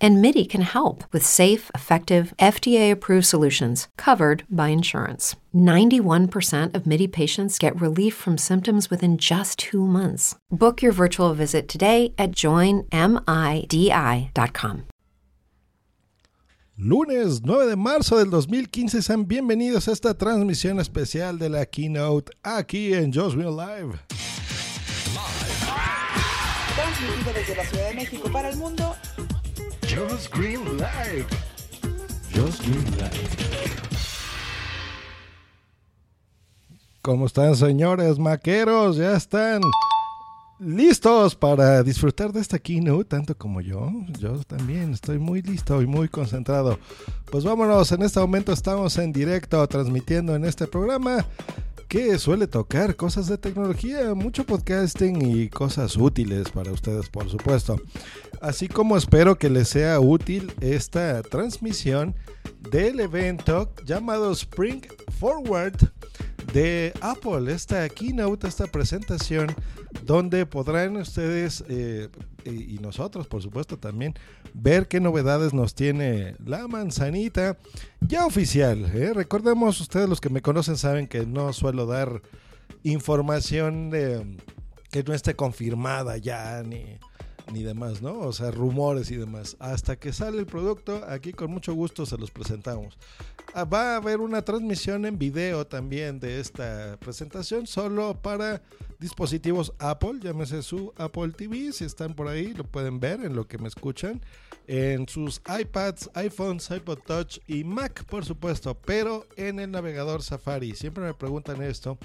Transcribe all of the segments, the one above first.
And MIDI can help with safe, effective, FDA approved solutions covered by insurance. 91% of MIDI patients get relief from symptoms within just two months. Book your virtual visit today at joinmidi.com. Lunes 9 de marzo del 2015, sean bienvenidos a esta transmisión especial de la Keynote aquí en Just Real Live. Transmitido desde la Ciudad de México para el mundo. Just Green Live. Just Green Live. ¿Cómo están, señores maqueros? Ya están listos para disfrutar de esta keynote, tanto como yo. Yo también estoy muy listo y muy concentrado. Pues vámonos, en este momento estamos en directo transmitiendo en este programa que suele tocar cosas de tecnología, mucho podcasting y cosas útiles para ustedes, por supuesto. Así como espero que les sea útil esta transmisión del evento llamado Spring Forward de Apple, esta keynote, esta presentación, donde podrán ustedes eh, y nosotros, por supuesto, también ver qué novedades nos tiene la manzanita ya oficial. ¿eh? Recordemos, ustedes los que me conocen saben que no suelo dar información que no esté confirmada ya ni ni demás, ¿no? O sea, rumores y demás. Hasta que sale el producto, aquí con mucho gusto se los presentamos. Ah, va a haber una transmisión en video también de esta presentación, solo para dispositivos Apple, llámese su Apple TV, si están por ahí lo pueden ver en lo que me escuchan, en sus iPads, iPhones, iPod Touch y Mac, por supuesto, pero en el navegador Safari. Siempre me preguntan esto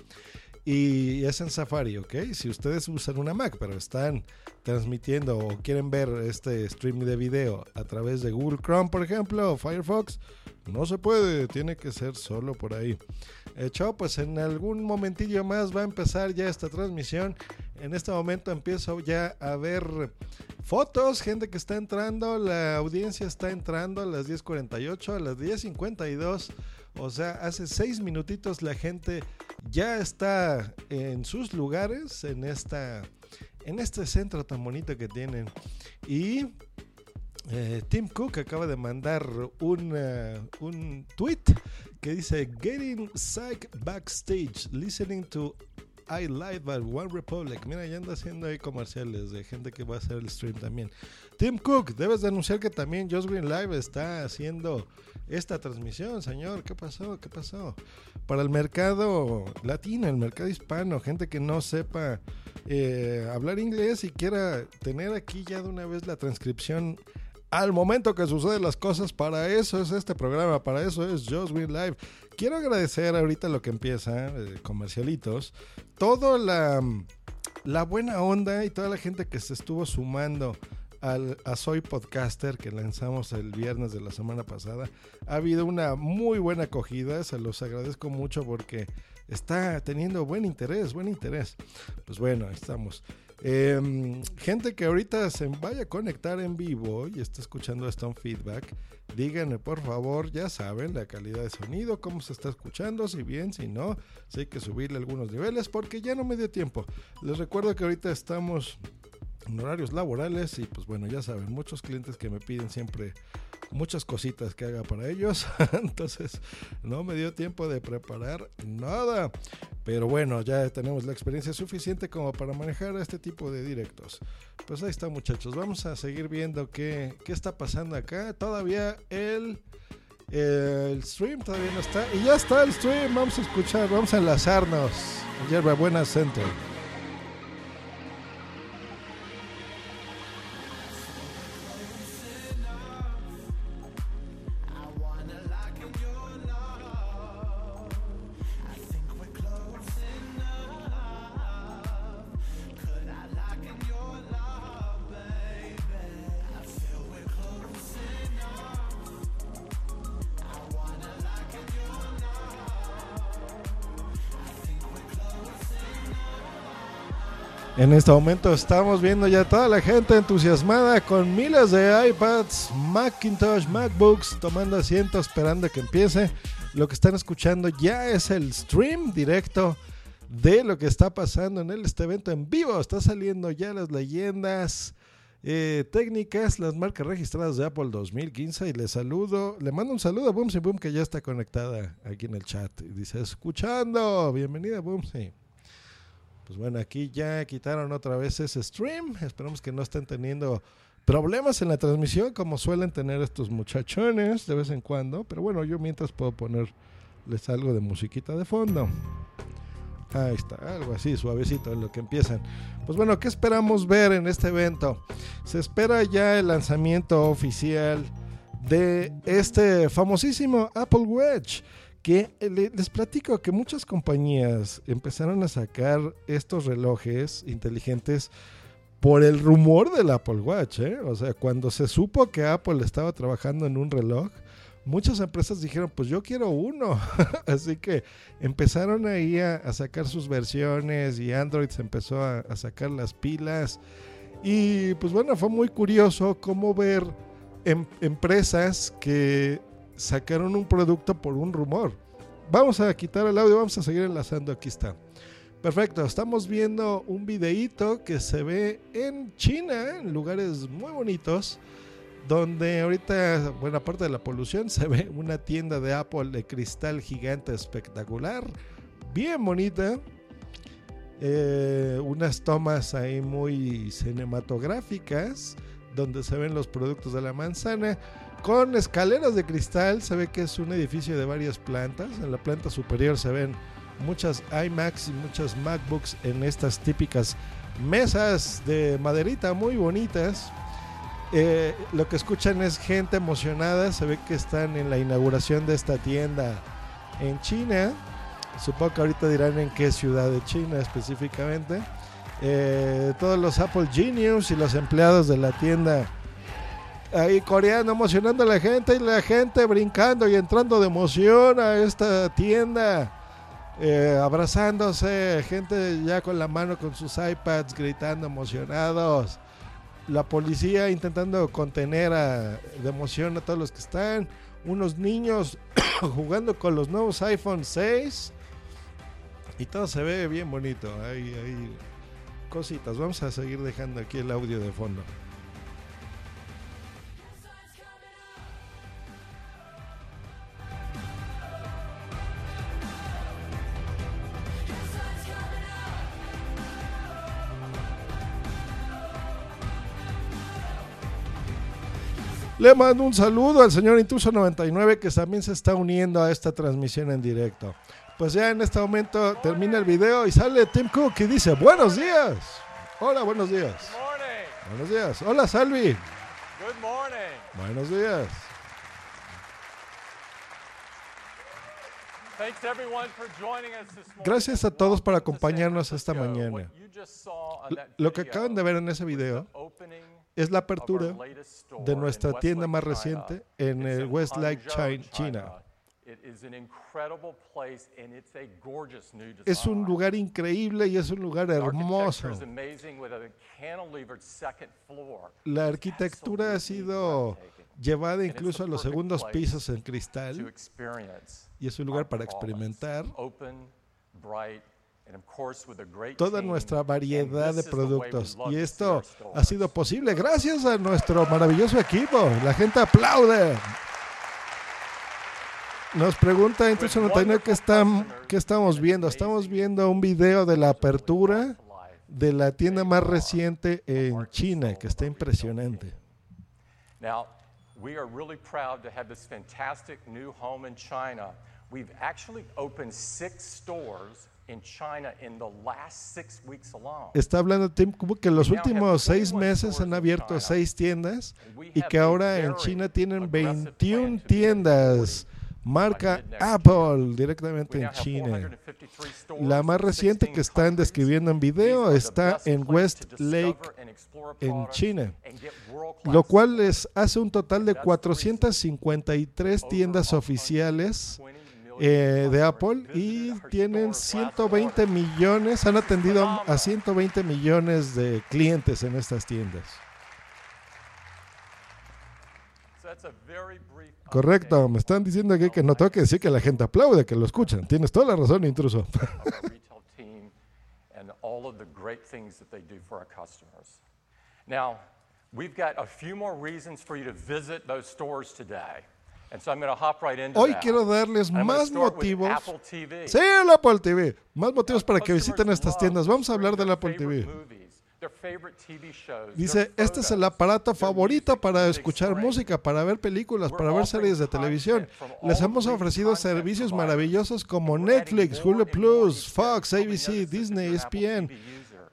y es en Safari, ¿ok? Si ustedes usan una Mac, pero están transmitiendo o quieren ver este streaming de video a través de Google Chrome, por ejemplo, o Firefox, no se puede, tiene que ser solo por ahí. Hecho, pues en algún momentillo más va a empezar ya esta transmisión. En este momento empiezo ya a ver fotos, gente que está entrando, la audiencia está entrando a las 10.48, a las 10.52. O sea, hace seis minutitos la gente ya está en sus lugares, en, esta, en este centro tan bonito que tienen. Y eh, Tim Cook acaba de mandar un, uh, un tweet que dice Getting Psych Backstage, listening to I Live at One Republic. Mira, ya anda haciendo ahí comerciales de gente que va a hacer el stream también. Tim Cook, debes de anunciar que también Just Green Live está haciendo esta transmisión, señor. ¿Qué pasó? ¿Qué pasó? Para el mercado latino, el mercado hispano, gente que no sepa eh, hablar inglés y quiera tener aquí ya de una vez la transcripción al momento que suceden las cosas, para eso es este programa, para eso es Just Green Live. Quiero agradecer ahorita lo que empieza, eh, comercialitos, toda la buena onda y toda la gente que se estuvo sumando al, a Soy Podcaster que lanzamos el viernes de la semana pasada. Ha habido una muy buena acogida, se los agradezco mucho porque está teniendo buen interés, buen interés. Pues bueno, estamos. Em, gente que ahorita se vaya a conectar en vivo y está escuchando esto en feedback, díganme por favor, ya saben la calidad de sonido, cómo se está escuchando, si bien, si no, si hay que subirle algunos niveles porque ya no me dio tiempo. Les recuerdo que ahorita estamos horarios laborales y pues bueno, ya saben, muchos clientes que me piden siempre muchas cositas que haga para ellos. Entonces no me dio tiempo de preparar nada. Pero bueno, ya tenemos la experiencia suficiente como para manejar este tipo de directos. Pues ahí está muchachos, vamos a seguir viendo qué, qué está pasando acá. Todavía el... El stream todavía no está. Y ya está el stream. Vamos a escuchar, vamos a enlazarnos. Yerba Buena Center. En este momento estamos viendo ya toda la gente entusiasmada con miles de iPads, Macintosh, MacBooks tomando asiento esperando que empiece. Lo que están escuchando ya es el stream directo de lo que está pasando en este evento en vivo. Está saliendo ya las leyendas eh, técnicas, las marcas registradas de Apple 2015 y le saludo, le mando un saludo a Boomsy Boom que ya está conectada aquí en el chat dice escuchando, bienvenida Boomsy. Pues bueno, aquí ya quitaron otra vez ese stream. Esperamos que no estén teniendo problemas en la transmisión como suelen tener estos muchachones de vez en cuando. Pero bueno, yo mientras puedo ponerles algo de musiquita de fondo. Ahí está, algo así, suavecito en lo que empiezan. Pues bueno, ¿qué esperamos ver en este evento? Se espera ya el lanzamiento oficial de este famosísimo Apple Watch que eh, les platico que muchas compañías empezaron a sacar estos relojes inteligentes por el rumor del Apple Watch. ¿eh? O sea, cuando se supo que Apple estaba trabajando en un reloj, muchas empresas dijeron, pues yo quiero uno. Así que empezaron ahí a, sacar sus versiones y Android se empezó a, sacar las pilas. Y pues bueno, fue muy curioso cómo ver em, empresas que sacaron un producto por un rumor. Vamos a quitar el audio, vamos a seguir enlazando, aquí está. Perfecto, estamos viendo un videíto que se ve en China, en lugares muy bonitos, donde ahorita, buena parte de la polución, se ve una tienda de Apple de cristal gigante espectacular, bien bonita. Eh, unas tomas ahí muy cinematográficas, donde se ven los productos de la manzana con escaleras de cristal. Se ve que es un edificio de varias plantas. En la planta superior se ven muchas iMacs y muchas MacBooks en estas típicas mesas de maderita muy bonitas. Eh, lo que escuchan es gente emocionada. Se ve que están en la inauguración de esta tienda en China. Supongo que ahorita dirán en qué ciudad de China específicamente. Eh, todos los Apple Genius y los empleados de la tienda ahí coreano emocionando a la gente y la gente brincando y entrando de emoción a esta tienda. Eh, abrazándose, gente ya con la mano con sus iPads gritando emocionados. La policía intentando contener de emoción a todos los que están. Unos niños jugando con los nuevos iPhone 6. Y todo se ve bien bonito. Hay, hay cositas. Vamos a seguir dejando aquí el audio de fondo. Le mando un saludo al señor Intuso99 que también se está uniendo a esta transmisión en directo. Pues ya en este momento termina el video y sale Tim Cook y dice, buenos días. Hola, buenos días. Buenos días. Hola, Salvi. Buenos días. Gracias a todos por acompañarnos esta mañana. Lo que acaban de ver en ese video es la apertura de nuestra tienda más reciente en el Westlake, China. Es un lugar increíble y es un lugar hermoso. La arquitectura ha sido llevada incluso a los segundos pisos en cristal y es un lugar para experimentar toda nuestra variedad de productos. Y esto ha sido posible gracias a nuestro maravilloso equipo. La gente aplaude. Nos pregunta entonces ¿qué, están, qué estamos viendo. Estamos viendo un video de la apertura de la tienda más reciente en China, que está impresionante. Now, we are really proud to have this fantastic new home in China. We've actually opened six stores Está hablando Tim Cook que en los últimos seis meses han abierto seis tiendas y que ahora en China tienen 21 tiendas marca Apple directamente en China. La más reciente que están describiendo en video está en West Lake, en China, lo cual les hace un total de 453 tiendas oficiales eh, de Apple y tienen 120 millones, han atendido a 120 millones de clientes en estas tiendas. Correcto, me están diciendo aquí que no tengo que decir que la gente aplaude, que lo escuchan. Tienes toda la razón, intruso. Now, we've got a few more reasons for you to visit those stores today. And so I'm going to hop right into Hoy quiero darles más motivos. Sí, el Apple TV. Más motivos para que visiten estas tiendas. Vamos a hablar del Apple TV. Dice, este es el aparato favorito para escuchar música, para ver películas, para ver series de televisión. Les hemos ofrecido servicios maravillosos como Netflix, Hulu Plus. Fox, ABC, Disney, ESPN. User.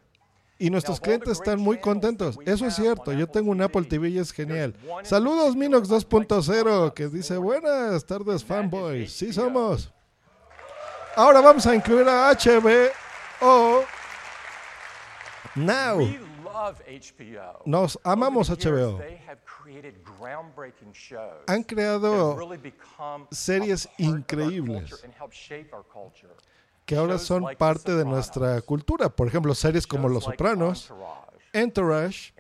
Y nuestros clientes están muy contentos. Eso es cierto. Yo tengo un Apple TV, y es genial. Saludos Minox I'd like to talk 2.0 about que dice buenas tardes fanboys. Sí somos. Ahora vamos a incluir a HBO Now. We love HBO. Nos amamos HBO. they have created groundbreaking shows Han creado series increíbles. que ahora son parte de nuestra cultura. Por ejemplo, series como Los Sopranos, Entourage,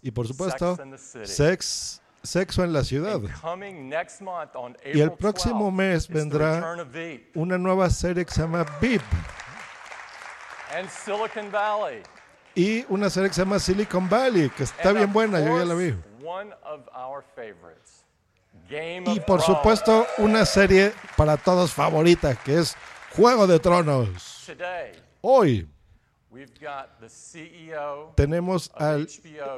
y por supuesto, Sex Sexo en la Ciudad. Y el próximo 12th mes vendrá una nueva serie que se llama VIP and Silicon Valley. y una serie que se llama Silicon Valley, que está And bien buena, yo ya la vi. One of our favorites, Game Y of por Thrones. supuesto, una serie para todos favorita, que es Juego de Tronos. Today, Hoy tenemos al,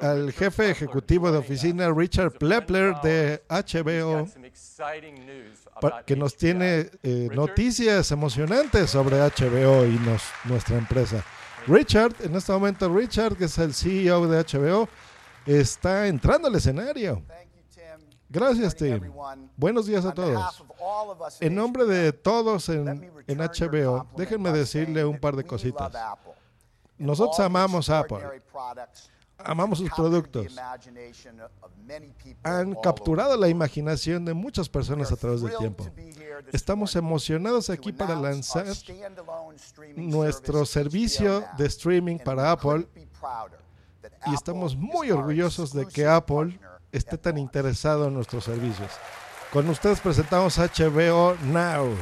al jefe ejecutivo de oficina, Richard Plepler, de HBO, que nos tiene eh, noticias emocionantes sobre HBO y nos, nuestra empresa. Richard, en este momento Richard, que es el CEO de HBO, está entrando al escenario. Thank you, Tim. Gracias, Good morning, Tim. everyone. Buenos días a todos. of all of us at En nombre de HBO, todos let en, me en HBO, déjenme decirle un par de cositas. Nosotros amamos Apple. Amamos sus productos. Han capturado la imaginación de muchas personas a través del tiempo. Estamos emocionados aquí para lanzar nuestro servicio de streaming para Apple y estamos muy orgullosos de que Apple esté tan interesado en nuestros servicios. Con ustedes presentamos HBO Now.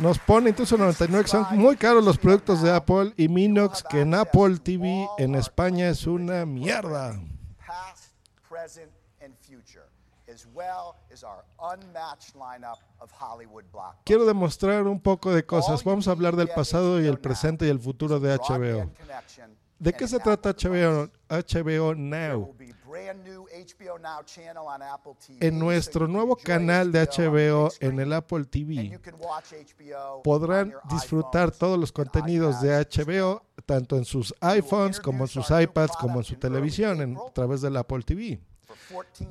Nos pone incluso 99 que son muy caros los productos de Apple y Minox que en Apple TV en España es una mierda. Past, present, and future, as well as our unmatched lineup of Hollywood blockbusters. Quiero demostrar un poco de cosas. Vamos a hablar del pasado y el presente y el futuro de HBO. ¿De qué se trata HBO, HBO Now? En nuestro nuevo canal de HBO en el Apple TV podrán disfrutar todos los contenidos de HBO tanto en sus iPhones como en sus iPads como en su televisión en, a través del Apple TV.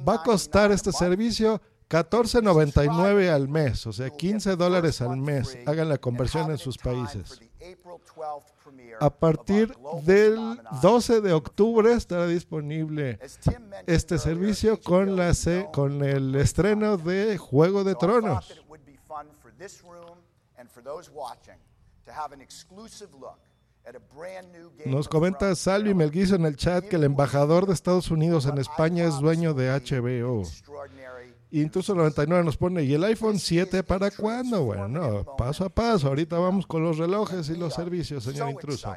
Va a costar este servicio 14.99 al mes, o sea, 15 dólares al mes. Hagan la conversión en sus países. A partir del 12 de octubre estará disponible este servicio con, la se- con el estreno de Juego de Tronos. Nos comenta Salvi Melguizo en el chat que el embajador de Estados Unidos en España es dueño de HBO. Y incluso 99 nos pone, ¿y el iPhone 7 para cuándo? Bueno, no, paso a paso. Ahorita vamos con los relojes y los servicios, señor intruso.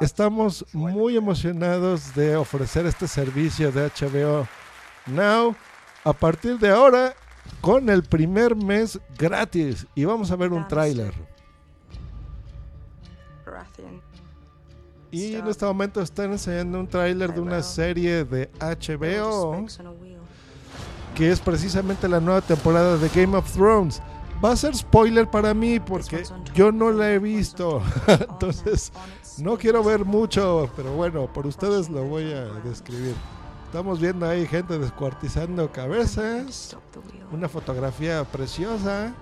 Estamos muy emocionados de ofrecer este servicio de HBO Now a partir de ahora con el primer mes gratis. Y vamos a ver un tráiler. Y en este momento están enseñando un tráiler de una serie de HBO que es precisamente la nueva temporada de Game of Thrones. Va a ser spoiler para mí porque yo no la he visto. Entonces no quiero ver mucho, pero bueno, por ustedes lo voy a describir. Estamos viendo ahí gente descuartizando cabezas. Una fotografía preciosa.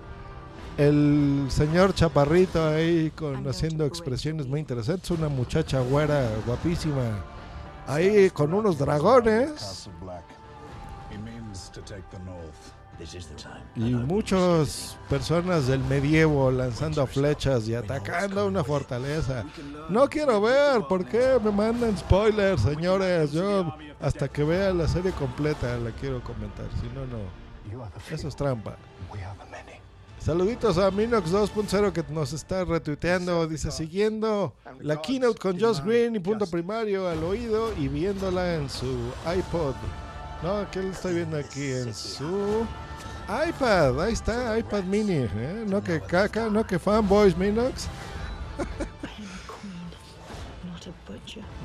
El señor Chaparrito ahí con, haciendo expresiones muy interesantes. Una muchacha güera guapísima ahí con unos dragones Castle Black. He means to take the north. This is the time. y muchas personas del medievo lanzando flechas y atacando una fortaleza. No quiero ver, ¿por qué me mandan spoilers, señores? Yo hasta que vea la serie completa la quiero comentar, si no, no. Eso es trampa. Saluditos a Minox 2.0 que nos está retuiteando. Dice, siguiendo la keynote con Josh Green y punto primario al oído y viéndola en su iPod. No, ¿qué le estoy viendo aquí? En su iPad. Ahí está, iPad mini. ¿eh? No que caca, no que fanboys, Minox.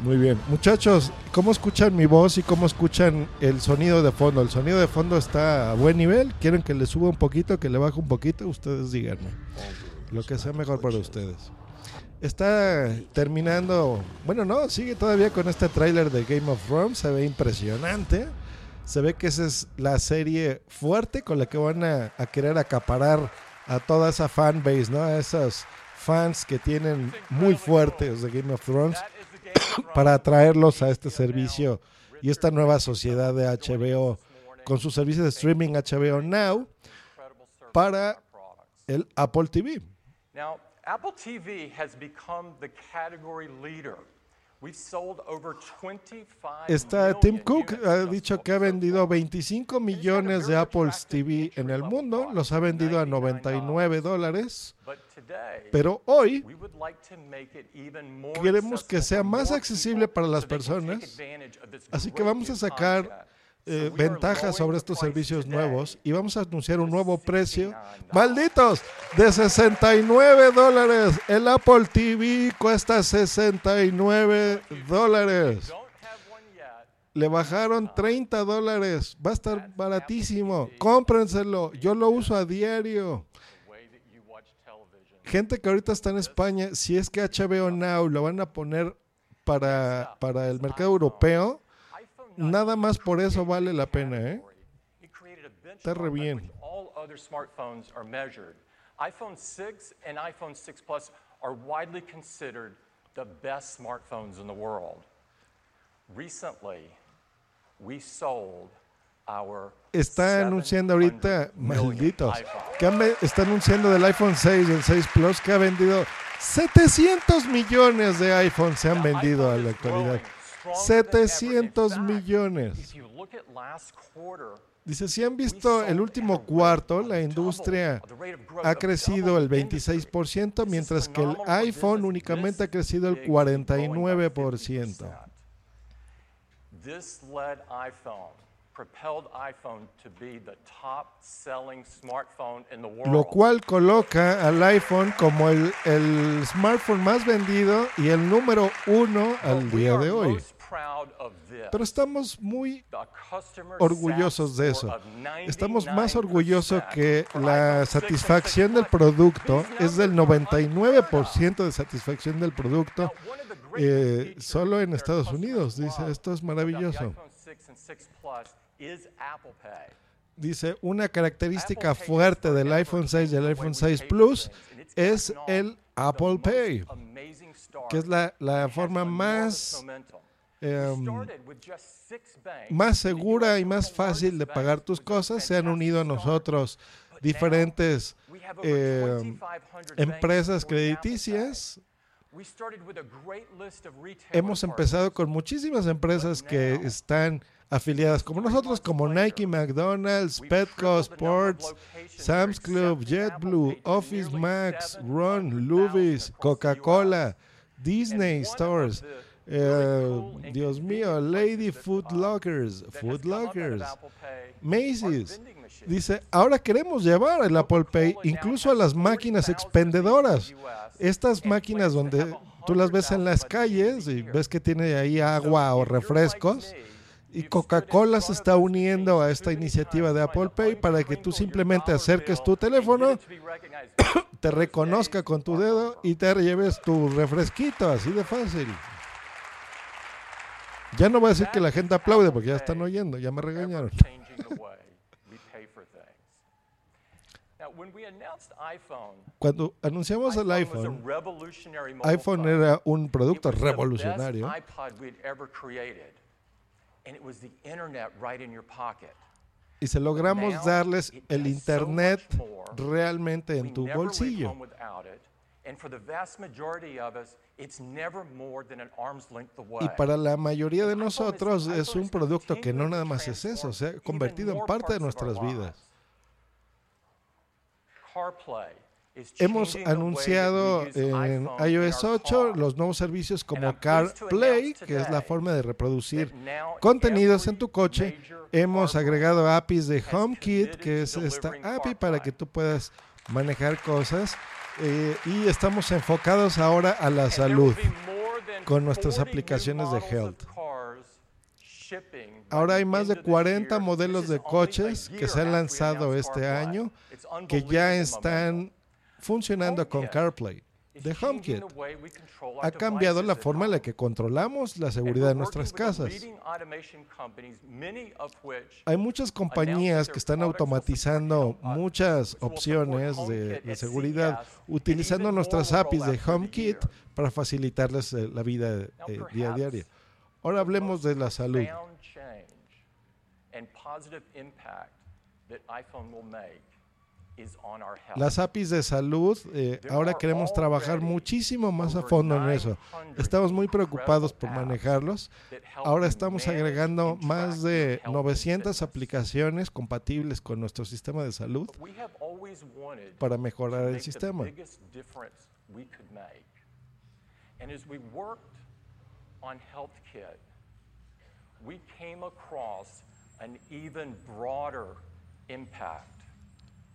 Muy bien. Muchachos, ¿cómo escuchan mi voz y cómo escuchan el sonido de fondo? ¿El sonido de fondo está a buen nivel? ¿Quieren que le suba un poquito, que le baje un poquito? Ustedes díganme. Lo que sea mejor para ustedes. Está terminando, bueno, no, sigue todavía con este tráiler de Game of Thrones, se ve impresionante. Se ve que esa es la serie fuerte con la que van a, a querer acaparar a toda esa fanbase, ¿no? A esos fans que tienen muy fuertes de Game of Thrones para atraerlos a este servicio y esta nueva sociedad de HBO con su servicio de streaming HBO Now para el Apple TV. Apple TV has become the category leader. We've sold over 25 Está Tim Cook ha dicho que ha vendido over 25 millones de Apple TV en el mundo, los ha vendido a 99 dólares, pero hoy queremos que sea más accesible para las personas. Así que vamos a sacar. Eh, ventajas sobre estos servicios nuevos y vamos a anunciar un nuevo precio. $69. ¡Malditos! De 69 dólares. El Apple TV cuesta 69 dólares. Le bajaron 30 dólares. Va a estar baratísimo. Cómprenselo. Yo lo uso a diario. Gente que ahorita está en España, si es que HBO Now lo van a poner para, para el mercado europeo, nada más por eso vale la pena, ¿eh? Está re bien. iPhone 6 and iPhone 6 Plus are widely considered the best smartphones in the world. Recently, we sold our Está anunciando ahorita, 700 million malditos, que han está anunciando del iPhone 6 y el 6 Plus que ha vendido 700 millones de iPhones se han vendido a la actualidad. Growing stronger than ever. In 700 fact, millones. Dice, si han visto el último cuarto, la industria ha crecido el 26%, mientras que el iPhone únicamente ha crecido el 49%. This led iPhone, propelled iPhone to be the top selling smartphone in the world. Lo cual coloca al iPhone como el, el smartphone más vendido y el número uno al día de hoy. Pero estamos muy orgullosos de eso. Estamos más 99% orgullosos que la iPhone 6 and satisfacción 6 del producto es del numbers are unheard of. 99% de satisfacción del producto eh, solo en Estados Unidos. Dice, esto es maravilloso. iPhone 6 and 6 Plus is Apple Pay. Dice, una característica fuerte del iPhone 6 y el changed the iPhone way we 6 pay for Plus es el Apple Pay, que es la, la forma más, em, más segura y más fácil de pagar tus cosas. Se han unido a nosotros diferentes we have over eh, 2,500 banks empresas crediticias. Hemos empezado con muchísimas empresas que están afiliadas como nosotros, como Nike, McDonald's, Petco, Sports, Sam's Club, JetBlue, Office Max, Ron, Luvis, Coca-Cola, Disney Stores. Eh, Dios mío, Lady Food Lockers, Food Lockers, Macy's. Dice, ahora queremos llevar el Apple Pay incluso a las máquinas expendedoras. Estas máquinas donde tú las ves en las calles y ves que tiene ahí agua o refrescos. Y Coca-Cola se está uniendo a esta iniciativa de Apple Pay para que tú simplemente acerques tu teléfono, te reconozca con tu dedo y te lleves tu refresquito, así de fácil. Ya no voy a decir que la gente aplaude porque ya están oyendo, ya me regañaron. Cuando anunciamos el iPhone iPhone, era un producto revolucionario best iPod we'd ever created. And it was the internet right in your pocket. y se logramos darles el internet realmente en tu bolsillo. Home without it. And for the vast majority of us, it's never more than an arm's length away. Y para la mayoría de nosotros es un producto que no nada más es eso, se ha convertido en parte de nuestras vidas. Hemos anunciado en iOS our 8 car. los nuevos servicios como CarPlay, que es la forma de reproducir contenidos en tu coche. Hemos agregado APIs de HomeKit, que es esta API para que tú puedas manejar cosas. Eh, y estamos enfocados ahora a la salud. con nuestras 40 new aplicaciones de health. Ahora hay más de of this 40 year. modelos de coches que se han lanzado este año que ya están funcionando con HomeKit CarPlay de HomeKit. Ha cambiado la forma en la que controlamos la seguridad de nuestras casas. Hay muchas compañías que están automatizando muchas opciones de, de seguridad utilizando nuestras APIs de HomeKit para facilitarles eh, la vida eh, día a día. Ahora hablemos de la salud. and positive impact that iPhone will make is on our health. Las APIs de salud, eh, ahora queremos trabajar muchísimo más a fondo en eso. Estamos muy preocupados por manejarlos. Ahora estamos agregando más de 900 aplicaciones compatibles con nuestro sistema de salud We have always wanted para mejorar el sistema. biggest difference we could make. And as we worked on HealthKit, we came across an even broader impact that iPhone could make.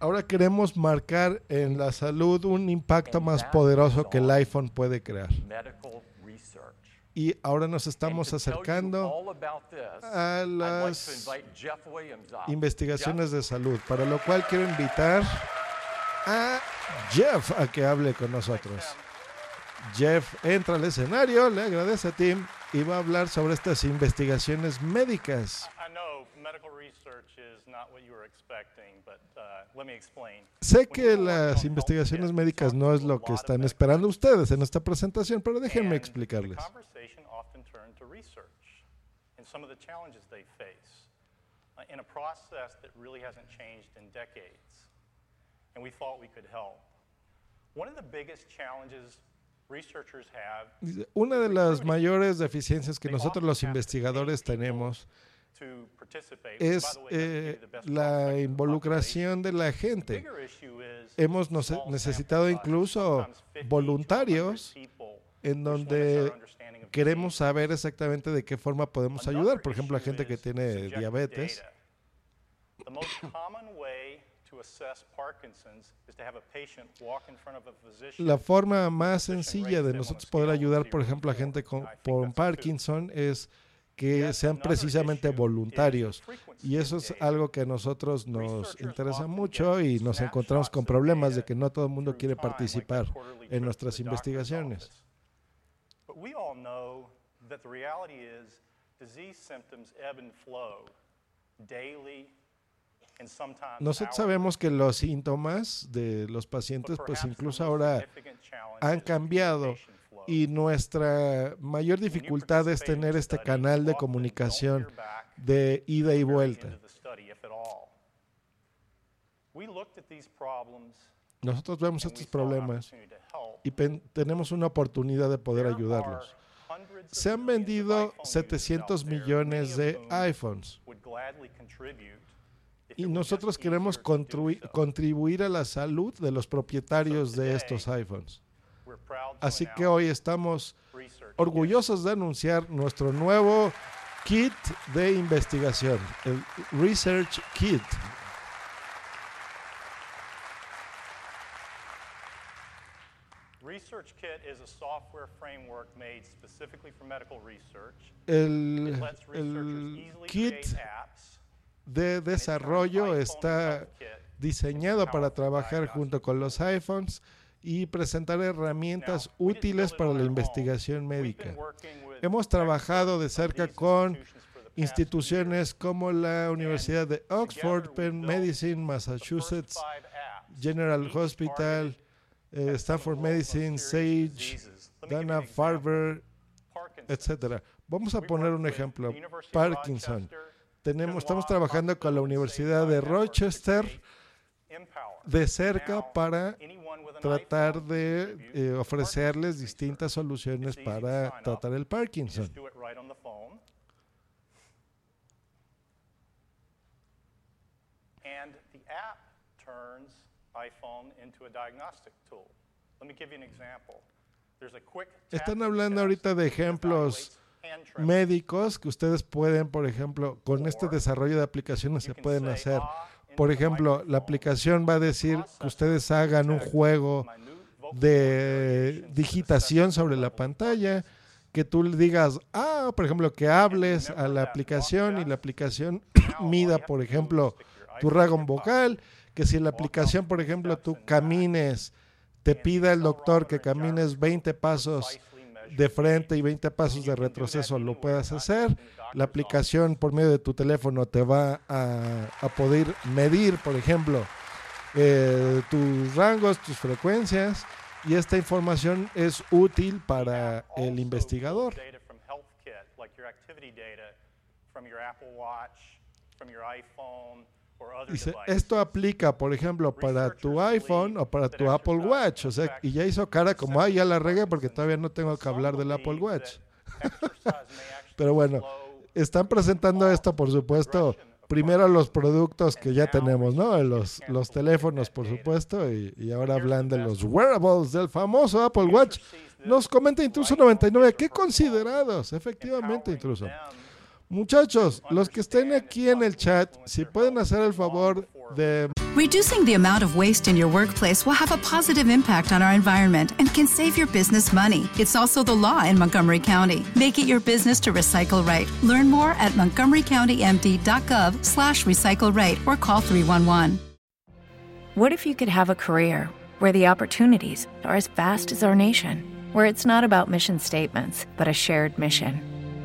Ahora queremos marcar en la salud un impacto más poderoso que el iPhone puede crear. Y ahora nos estamos acercando a las investigaciones de salud, para lo cual quiero invitar a Jeff a que hable con nosotros. Jeff entra al escenario, le agradece a Tim y va a hablar sobre estas investigaciones médicas. Sé que las investigaciones médicas no es lo que están esperando ustedes en esta presentación, pero déjenme explicarles. Uh, Una de las mayores deficiencias que nosotros los investigadores tenemos es eh, la involucración de la gente. Hemos necesitado incluso sometimes 50 to 100 voluntarios en donde queremos saber exactamente de qué forma podemos ayudar. Por ejemplo, a gente que tiene diabetes. data. The most common way to assess Parkinson's is to have a patient walk in front of a physician. La forma más sencilla de nosotros poder ayudar, por ejemplo, a gente con, con Parkinson es que sean precisamente voluntarios. Y eso es algo que a nosotros nos interesa mucho y nos encontramos con problemas de que no todo el mundo quiere participar en nuestras investigaciones. Nosotros sabemos que los síntomas de los pacientes, pues incluso ahora han cambiado. Y nuestra mayor dificultad es tener este canal de comunicación de ida y vuelta. Nosotros vemos estos problemas y tenemos una oportunidad de poder ayudarlos. Se han vendido iPhone users 700 out there, millones de iPhones y nosotros queremos contribuir a la salud de los propietarios de estos iPhones. Así que hoy estamos orgullosos de anunciar nuestro nuevo kit de investigación, el Research Kit. Research Kit is a software framework made specifically for medical research. El, kit de desarrollo está diseñado para trabajar junto con los iPhones y presentar herramientas útiles para la investigación médica. Hemos trabajado de cerca con instituciones como la Universidad de Oxford, Penn Medicine, Massachusetts, General Hospital, eh, Stanford Medicine, Sage, Dana. Farber, etcétera. Vamos a poner un ejemplo. Parkinson. Tenemos, estamos trabajando con la Universidad de Rochester 68, Empower. de cerca para tratar de eh, ofrecerles distintas soluciones para tratar el Parkinson. Están hablando ahorita de ejemplos médicos que ustedes pueden, por ejemplo, con este desarrollo de aplicaciones se pueden hacer. Por ejemplo, la aplicación va a decir que ustedes hagan un juego de digitación sobre la pantalla, que tú le digas, ah, por ejemplo, que hables a la aplicación y la aplicación mida, por ejemplo, tu pocket, vocal, que si la aplicación, por 20 ejemplo, tú camines, te pida el doctor que camines gyro 20 pasos de frente y 20 pasos de retroceso lo puedas hacer. La aplicación por medio de tu teléfono te va a, a poder medir, por ejemplo, eh, tus rangos, tus frecuencias, y esta información es útil para el investigador. Dice, esto aplica, por ejemplo, para tu iPhone o para tu Apple Watch. O sea, y ya hizo cara como, ay, ya la regué porque todavía no tengo que hablar del Apple Watch. Pero bueno, están presentando esto, por supuesto, primero los productos que ya tenemos, ¿no? Los, los teléfonos, por supuesto, y, y ahora hablan de los wearables del famoso Apple Watch. Nos comenta Intruso 99, qué considerados, efectivamente, Intruso. Muchachos, los que estén aquí en el chat, si pueden hacer el favor de Reducing the amount of waste in your workplace will have a positive impact on our environment and can save your business money. It's also the law in Montgomery County. Make it your business to recycle right. Learn more at montgomerycountymd.gov slash recycle right or call 311. What if you could have a career where the opportunities are as vast as our nation, where it's not about mission statements, but a shared mission?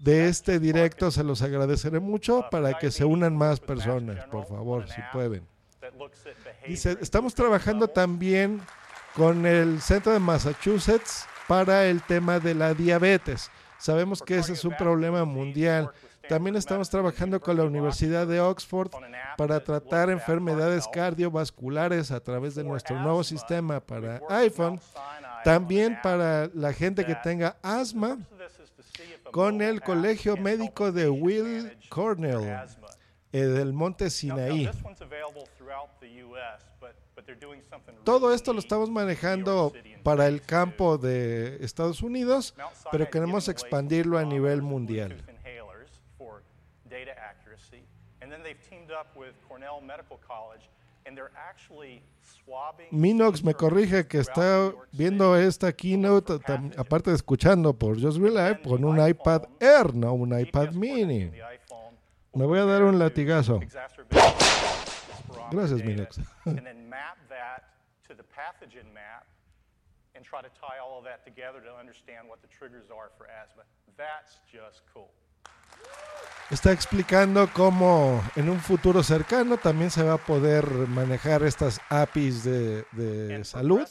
de este directo, se los agradeceré mucho para que se unan más personas, por favor, si pueden. Dice, estamos trabajando también con el Centro de Massachusetts para el tema de la diabetes. Sabemos que ese es un problema mundial. También estamos trabajando con la Universidad de Oxford para tratar enfermedades cardiovasculares a través de nuestro nuevo sistema para iPhone. También para la gente que tenga asma con el Colegio Médico de Will Cornell eh, del Monte Sinaí. Todo esto lo estamos manejando para el campo de Estados Unidos, pero queremos expandirlo a nivel mundial. Minox me corrige que está viendo esta keynote, aparte de escuchando por Just Real Life, con un iPad Air, no un iPad mini. Me voy a dar un latigazo. Gracias, Minox. and then map that to the pathogen map and try to tie all of that together to understand what the triggers are for asthma. That's just cool. Está explicando cómo en un futuro cercano también se va a poder manejar estas APIs de, de salud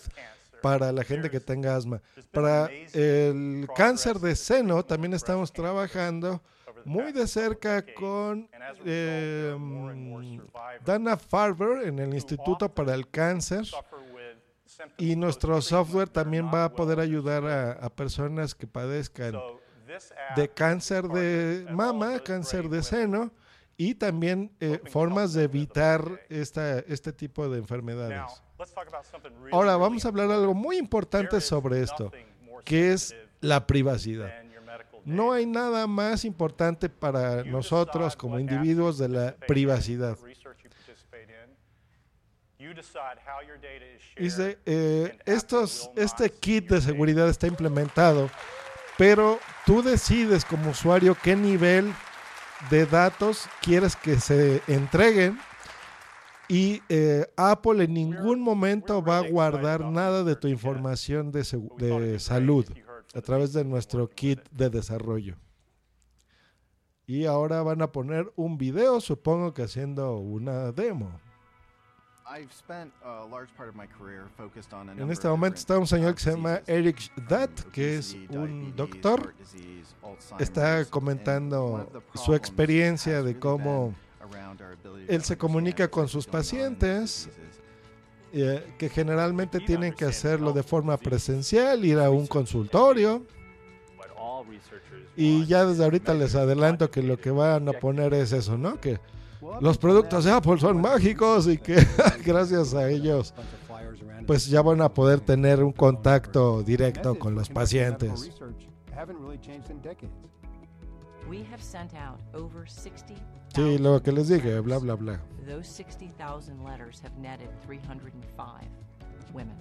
para la gente que tenga asma. Para el cáncer de seno también estamos trabajando muy de cerca con eh, Dana Farber en el Instituto para el Cáncer. y nuestro software también va a poder ayudar a, a personas que padezcan de cáncer de mama, cáncer de seno y también eh, formas de evitar esta, este tipo de enfermedades. Ahora vamos a hablar de algo muy importante sobre esto, que es la privacidad. No hay nada más importante para nosotros como individuos de la privacidad. Dice, eh, estos, este kit de seguridad está implementado, pero tú decides como usuario qué nivel de datos quieres que se entreguen y eh, Apple en ningún momento va a guardar nada de tu información de, de salud a través de nuestro kit de desarrollo. Y ahora van a poner un video, supongo que haciendo una demo. En este momento está un señor que se llama Eric Datt, um, que es un doctor. Está comentando su experiencia de cómo él se comunica con sus pacientes, eh, que generalmente tienen que hacerlo de forma presencial, ir a un consultorio. What all researchers Y ya desde ahorita les adelanto que lo que van a poner es eso, ¿no? Que los productos de Apple son mágicos y que gracias a ellos pues ya van a poder tener un contacto directo con los pacientes. We have sent out over 60. Sí, lo que les dije, bla, bla, bla. Those 60,000 letters have netted 305 women.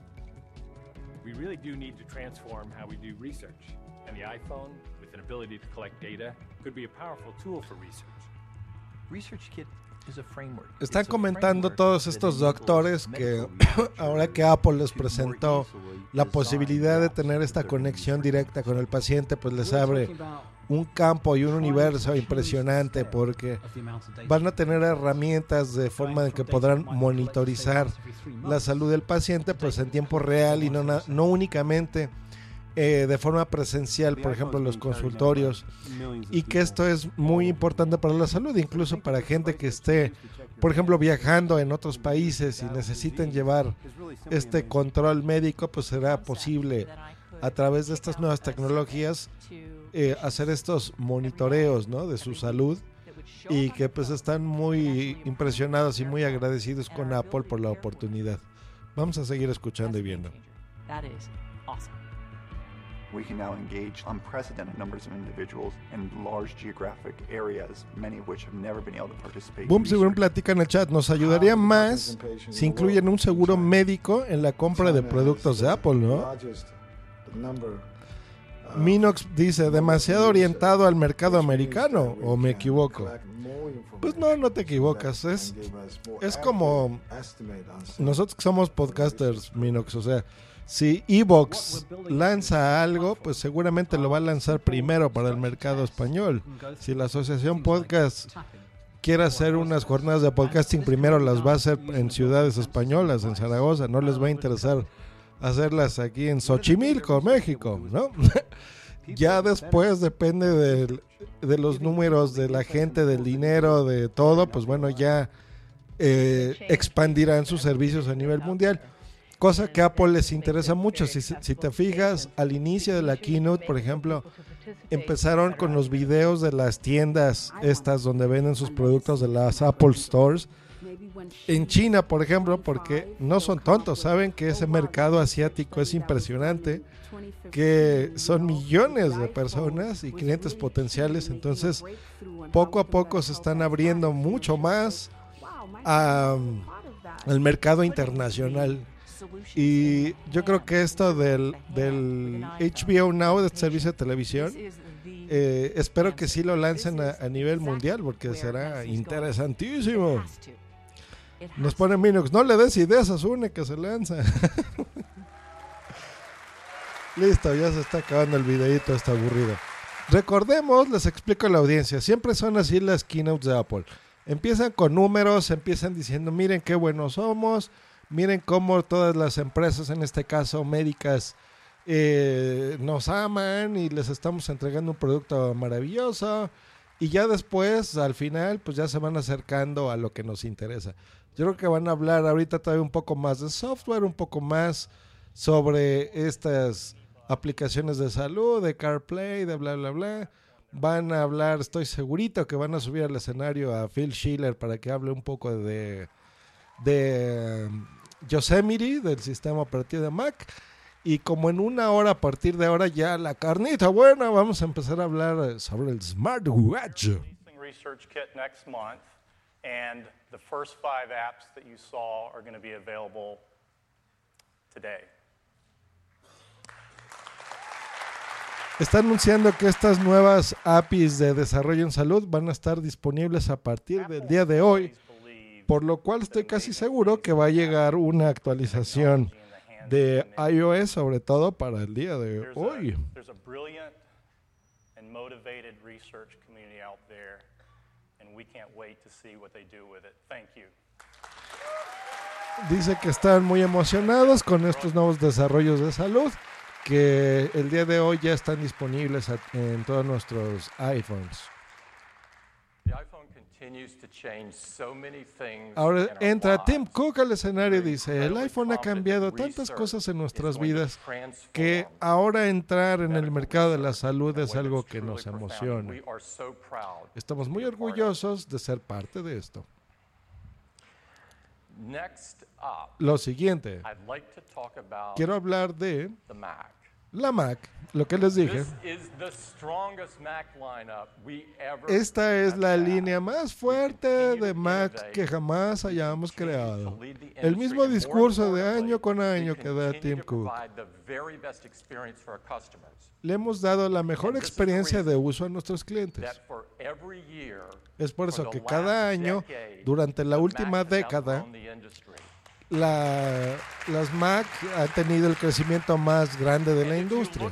We really do need to transform how we do research. And the iPhone, with an ability to collect data, could be a powerful tool for research. Están comentando framework todos estos doctores que ahora que Apple les presentó la posibilidad de tener esta conexión directa con el paciente, pues les abre un campo y un universo impresionante porque van a tener herramientas de forma en que podrán monitorizar la salud del paciente pues en tiempo real y no, no únicamente eh, de forma presencial, por ejemplo, en los consultorios. Y que esto es muy importante para la salud, incluso para gente que esté, por ejemplo, viajando en otros países y necesiten llevar este control médico, pues será posible a través de estas nuevas tecnologías eh, hacer estos monitoreos ¿no? de su salud y que pues están muy impresionados y muy agradecidos con Apple por la oportunidad. Vamos a seguir escuchando y viendo. That is awesome. We can now engage unprecedented numbers of individuals in large geographic areas, many of which have never been able to participate. Boom Según platica en el chat, nos ayudaría más si incluyen un seguro médico en la compra de productos de Apple, ¿no? Minox dice, demasiado orientado al mercado americano, o me equivoco. Pues no, no te equivocas, es, es como nosotros que somos podcasters, Minox, o sea, si Evox lanza algo, pues seguramente lo va a lanzar primero para el mercado español. Si la asociación podcast quiere hacer unas jornadas de podcasting, primero las va a hacer en ciudades españolas, en Zaragoza, no les va a interesar hacerlas aquí en Xochimilco, México, ¿no? ya después depende de los números de la gente, del dinero, de todo, pues bueno, ya eh, expandirán sus servicios a nivel mundial. Cosa que a Apple les interesa mucho. Si, si te fijas, al inicio de la keynote, por ejemplo, empezaron con los videos de las tiendas estas donde venden sus productos de las Apple Stores. En China, por ejemplo, porque no son tontos, saben que ese mercado asiático es impresionante, que son millones de personas y clientes potenciales, entonces poco a poco se están abriendo mucho más al mercado internacional. Y yo creo que esto del, del HBO Now, de este servicio de televisión, eh, espero que sí lo lancen a, nivel mundial porque será interesantísimo. Nos pone Minux, no le des ideas a Sune que se lanza. Listo, ya se está acabando el videito, está aburrido. Recordemos, les explico a la audiencia, siempre son así las keynotes de Apple. Empiezan con números, empiezan diciendo, miren qué buenos somos, miren cómo todas las empresas, en este caso médicas, eh, nos aman y les estamos entregando un producto maravilloso. Y ya después, al final, pues ya se van acercando a lo que nos interesa. Yo creo que van a hablar ahorita todavía un poco más de software, un poco más sobre estas aplicaciones de salud, de CarPlay, de bla, bla, bla. Van a hablar, estoy segurito que van a subir al escenario a Phil Schiller para que hable un poco de, de Yosemite, del sistema operativo de Mac. Y como en una hora, a partir de ahora, ya la carnita buena, vamos a empezar a hablar eh, sobre el smartwatch. Research Kit next month, And the first five apps that you saw are going to be available today. Está anunciando que estas nuevas APIs de desarrollo en salud van a estar disponibles a partir del día de hoy, por lo cual estoy casi seguro que va a llegar una actualización de iOS, sobre todo para el día de hoy. there's a brilliant and motivated research community out there, and we can't wait to see what they do with it. Thank you. Dice que están muy emocionados con estos nuevos desarrollos de salud que el día de hoy ya están disponibles en todos nuestros iPhones. The iPhone continues to change so many things Ahora entra. Tim Cook al escenario y dice, el iPhone ha cambiado tantas cosas en nuestras vidas que ahora entrar en el mercado de la salud es algo que nos emociona. Estamos muy orgullosos de ser parte de esto. Lo siguiente, I'd like to talk about quiero hablar de the Mac. La Mac, lo que les dije. Esta es la línea más fuerte de Mac que jamás hayamos creado. El mismo discurso de año con año que da Tim Cook. Le hemos dado la mejor experiencia de uso a nuestros clientes. Es por eso que cada año, durante la última década. La- las Mac han tenido el crecimiento más grande de la industria.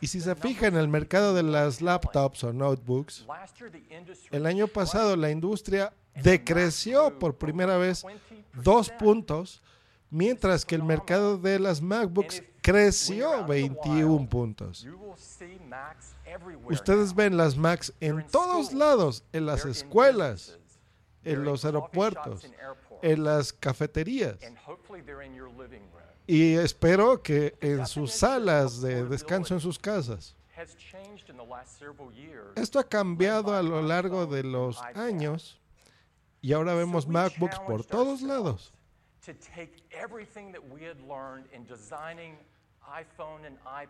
Y si se fija en el mercado de las laptops o notebooks, el año pasado la industria decreció por primera vez dos puntos, mientras que el mercado de las MacBooks creció 21 puntos. Ustedes ven las Macs en todos lados, en las escuelas, en los aeropuertos. En las cafeterías. Y espero que en sus salas de descanso en sus casas. Esto ha cambiado a lo largo de los años y ahora vemos MacBooks por todos lados.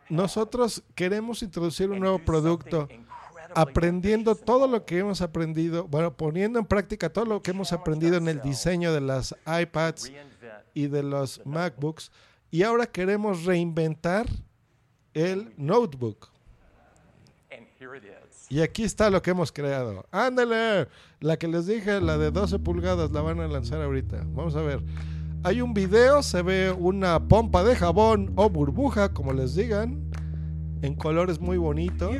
Nosotros queremos introducir un nuevo producto aprendiendo todo lo que hemos aprendido, bueno, poniendo en práctica todo lo que hemos aprendido en el diseño de las iPads y de los MacBooks y ahora queremos reinventar el notebook. And here it is. Y aquí está lo que hemos creado. Ándale, la que les dije, la de 12 pulgadas, la van a lanzar ahorita. Vamos a ver. Hay un video, se ve una pompa de jabón o burbuja, como les digan, en colores muy bonitos.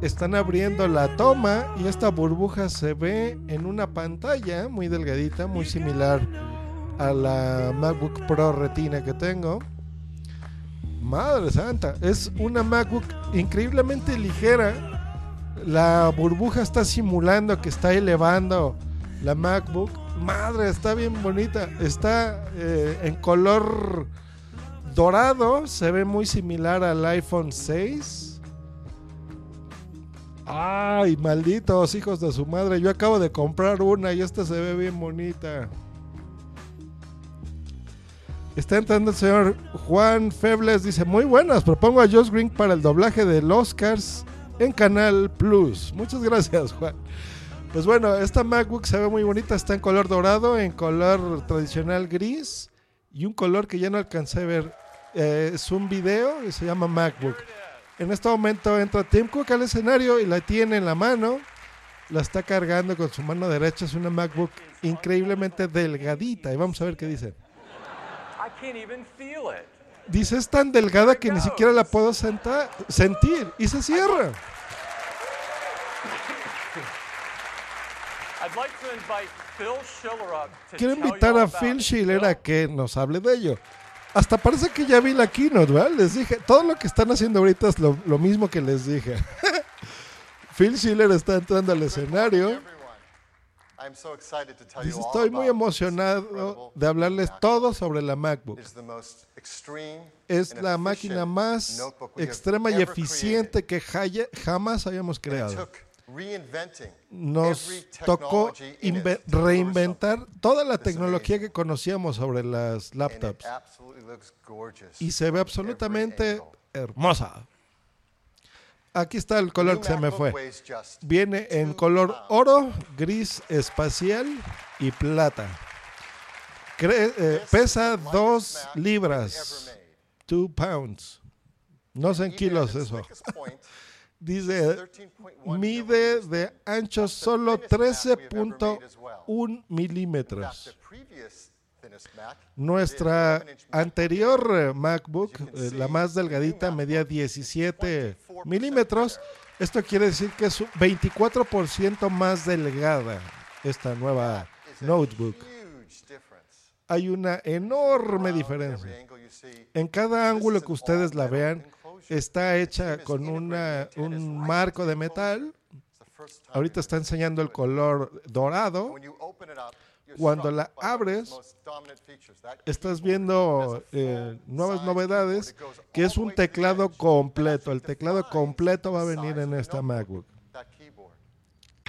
Están abriendo la toma y esta burbuja se ve en una pantalla muy delgadita, muy similar a la MacBook Pro Retina que tengo. Madre santa, es una MacBook increíblemente ligera. La burbuja está simulando que está elevando la MacBook. Madre, está bien bonita. Está eh, en color dorado. Se ve muy similar al iPhone 6. Ay, malditos hijos de su madre. Yo acabo de comprar una y esta se ve bien bonita. Está entrando el señor Juan Febles. Dice, muy buenas. Propongo a Josh Green para el doblaje del Oscars en Canal Plus. Muchas gracias, Juan. Pues bueno, esta MacBook se ve muy bonita. Está en color dorado, en color tradicional gris y un color que ya no alcancé a ver. Eh, es un video y se llama MacBook. En este momento entra Tim Cook al escenario y la tiene en la mano. La está cargando con su mano derecha. Es una MacBook increíblemente delgadita. Y vamos a ver qué dice. I can't even feel it. Dice, es tan delgada que ni siquiera la puedo sentar, sentir. Y se cierra. I'd like to invite Phil Schiller up to Quiero invitar a Phil. Schiller a que nos hable de ello. Hasta parece que ya vi la keynote, ¿verdad? Les dije, todo lo que están haciendo ahorita es lo, lo mismo que les dije. Phil Schiller está entrando al escenario. I'm so excited to tell Dice, estoy muy about emocionado de hablarles todo sobre la MacBook. It's the most extreme Es and la efficient máquina más extrema y ever eficiente que jamás. It creado. Nos tocó reinventar toda la tecnología que conocíamos sobre las laptops. Y se ve absolutamente hermosa. Aquí está el color que se me fue. Viene en color oro, gris espacial y plata. Cre- eh, pesa 2 libras. 2 pounds. No sé en kilos eso. Dice, mide de ancho solo 13.1 milímetros. Nuestra anterior eh, MacBook, eh, la más delgadita, medía 17 milímetros. Esto quiere decir que es un 24% más delgada esta nueva notebook. Hay una enorme diferencia. En cada ángulo que ustedes la vean, está hecha con una, un marco de metal. Ahorita está enseñando el color dorado. Cuando la abres, estás viendo eh, nuevas novedades, que es un teclado completo. El teclado completo va a venir en esta MacBook.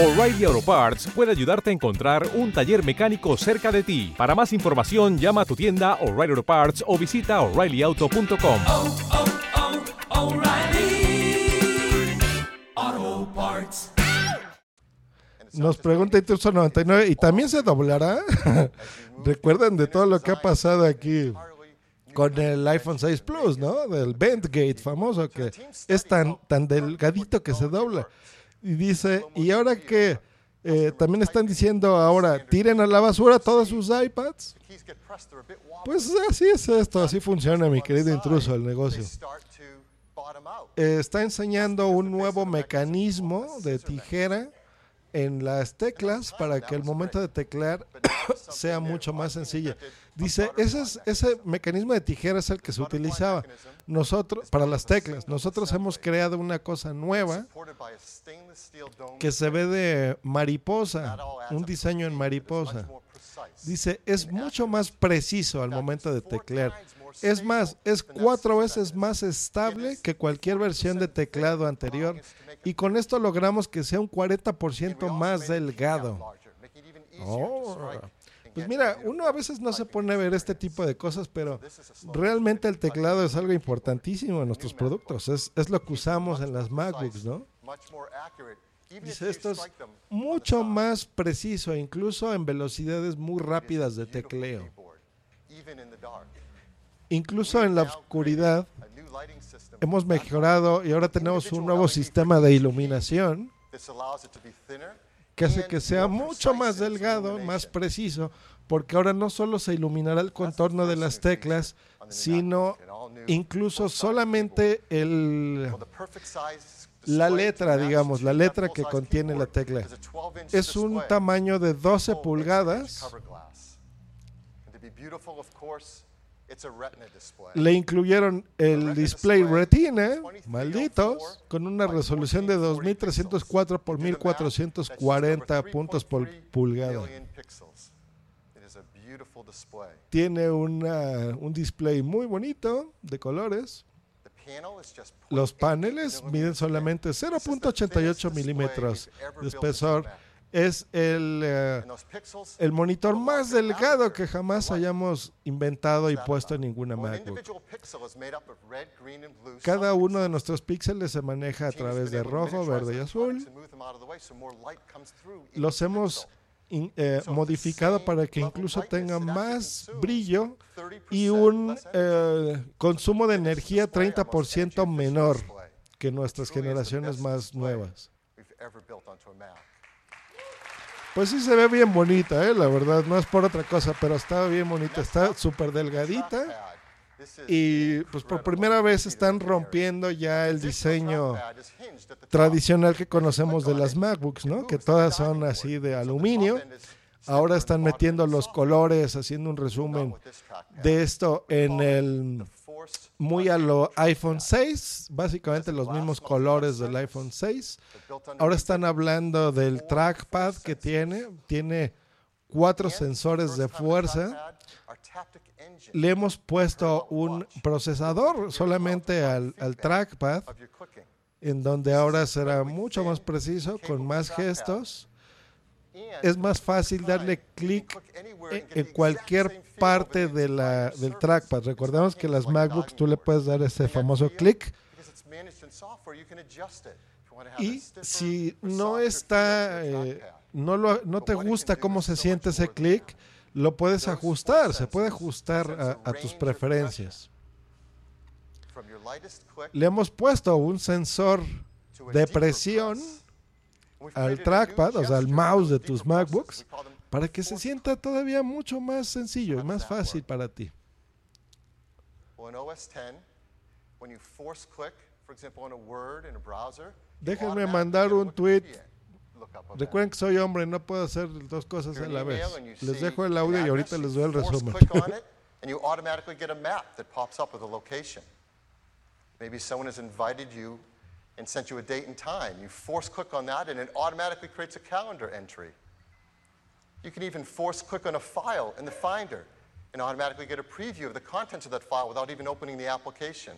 O'Reilly Auto Parts puede ayudarte a encontrar un taller mecánico cerca de ti. Para más información, llama a tu tienda O'Reilly Auto Parts o visita oreillyauto.com. Nos pregunta Intruso 99 y también se doblará. Recuerden de todo lo que ha pasado aquí con el iPhone 6 Plus, ¿no? Del Bendgate famoso que es tan, tan delgadito que se dobla. Y dice, y ahora que eh, también están diciendo ahora, tiren a la basura todos sus iPads. Pues así es esto, así funciona mi querido intruso el negocio. Eh, está enseñando un nuevo mecanismo de tijera en las teclas para que el momento de teclear sea mucho más sencilla. Dice, ese, es, ese mecanismo de tijera es el que se utilizaba nosotros para las teclas. Nosotros hemos creado una cosa nueva que se ve de mariposa, un diseño en mariposa. Dice, es mucho más preciso al momento de teclear. Es más, es cuatro veces más estable que cualquier versión de teclado anterior y con esto logramos que sea un 40% más delgado. Oh. Pues mira, uno a veces no se pone a ver este tipo de cosas, pero realmente el teclado es algo importantísimo en nuestros productos. Es, es lo que usamos en las MacBooks, ¿no? Dice, esto es mucho más preciso, incluso en velocidades muy rápidas de tecleo. Incluso en la oscuridad hemos mejorado y ahora tenemos un nuevo sistema de iluminación que hace que sea mucho más delgado, más preciso, porque ahora no solo se iluminará el contorno de las teclas, sino incluso solamente el, la letra, digamos, la letra que contiene la tecla. Es un tamaño de 12 pulgadas. Le incluyeron el display retina, malditos, con una resolución de 2304 por 1440 puntos por pulgada. Tiene una, un display muy bonito de colores. Los paneles miden solamente 0.88 milímetros de espesor. Es el, eh, el monitor más delgado que jamás hayamos inventado y puesto en ninguna MacBook. Cada uno de nuestros píxeles se maneja a través de rojo, verde y azul. Los hemos in- eh, modificado para que incluso tenga más brillo y un eh, consumo de energía 30% menor que nuestras generaciones más nuevas. Pues sí se ve bien bonita, eh, la verdad, no es por otra cosa, pero está bien bonita, está súper delgadita y pues por primera vez están rompiendo ya el diseño tradicional que conocemos de las MacBooks, ¿no? Que todas son así de aluminio. Ahora están metiendo los colores, haciendo un resumen de esto en el muy a lo iPhone 6, básicamente los mismos colores del iPhone 6. Ahora están hablando del trackpad que tiene, tiene cuatro sensores de fuerza. Le hemos puesto un procesador solamente al, al trackpad, en donde ahora será mucho más preciso, con más gestos. Es más fácil darle clic en, cualquier parte de la, del trackpad. Recordemos que las MacBooks tú le puedes dar ese famoso clic. Y si no está, eh, no, lo, no te gusta cómo se siente ese clic, lo puedes ajustar. Se puede ajustar a, a tus preferencias. Le hemos puesto un sensor de presión al trackpad, o sea, al mouse de tus MacBooks, para que se sienta todavía mucho más sencillo más fácil para ti. Déjenme mandar un tweet. Recuerden que soy hombre, no puedo hacer dos cosas a la vez. Les dejo el audio y ahorita les doy el resumen. and you automatically get a map that pops up with a location. Maybe someone has invited you and sent you a date and time. You force click on that and it automatically creates a calendar entry. You can even force click on a file in the Finder and automatically get a preview of the contents of that file without even opening the application.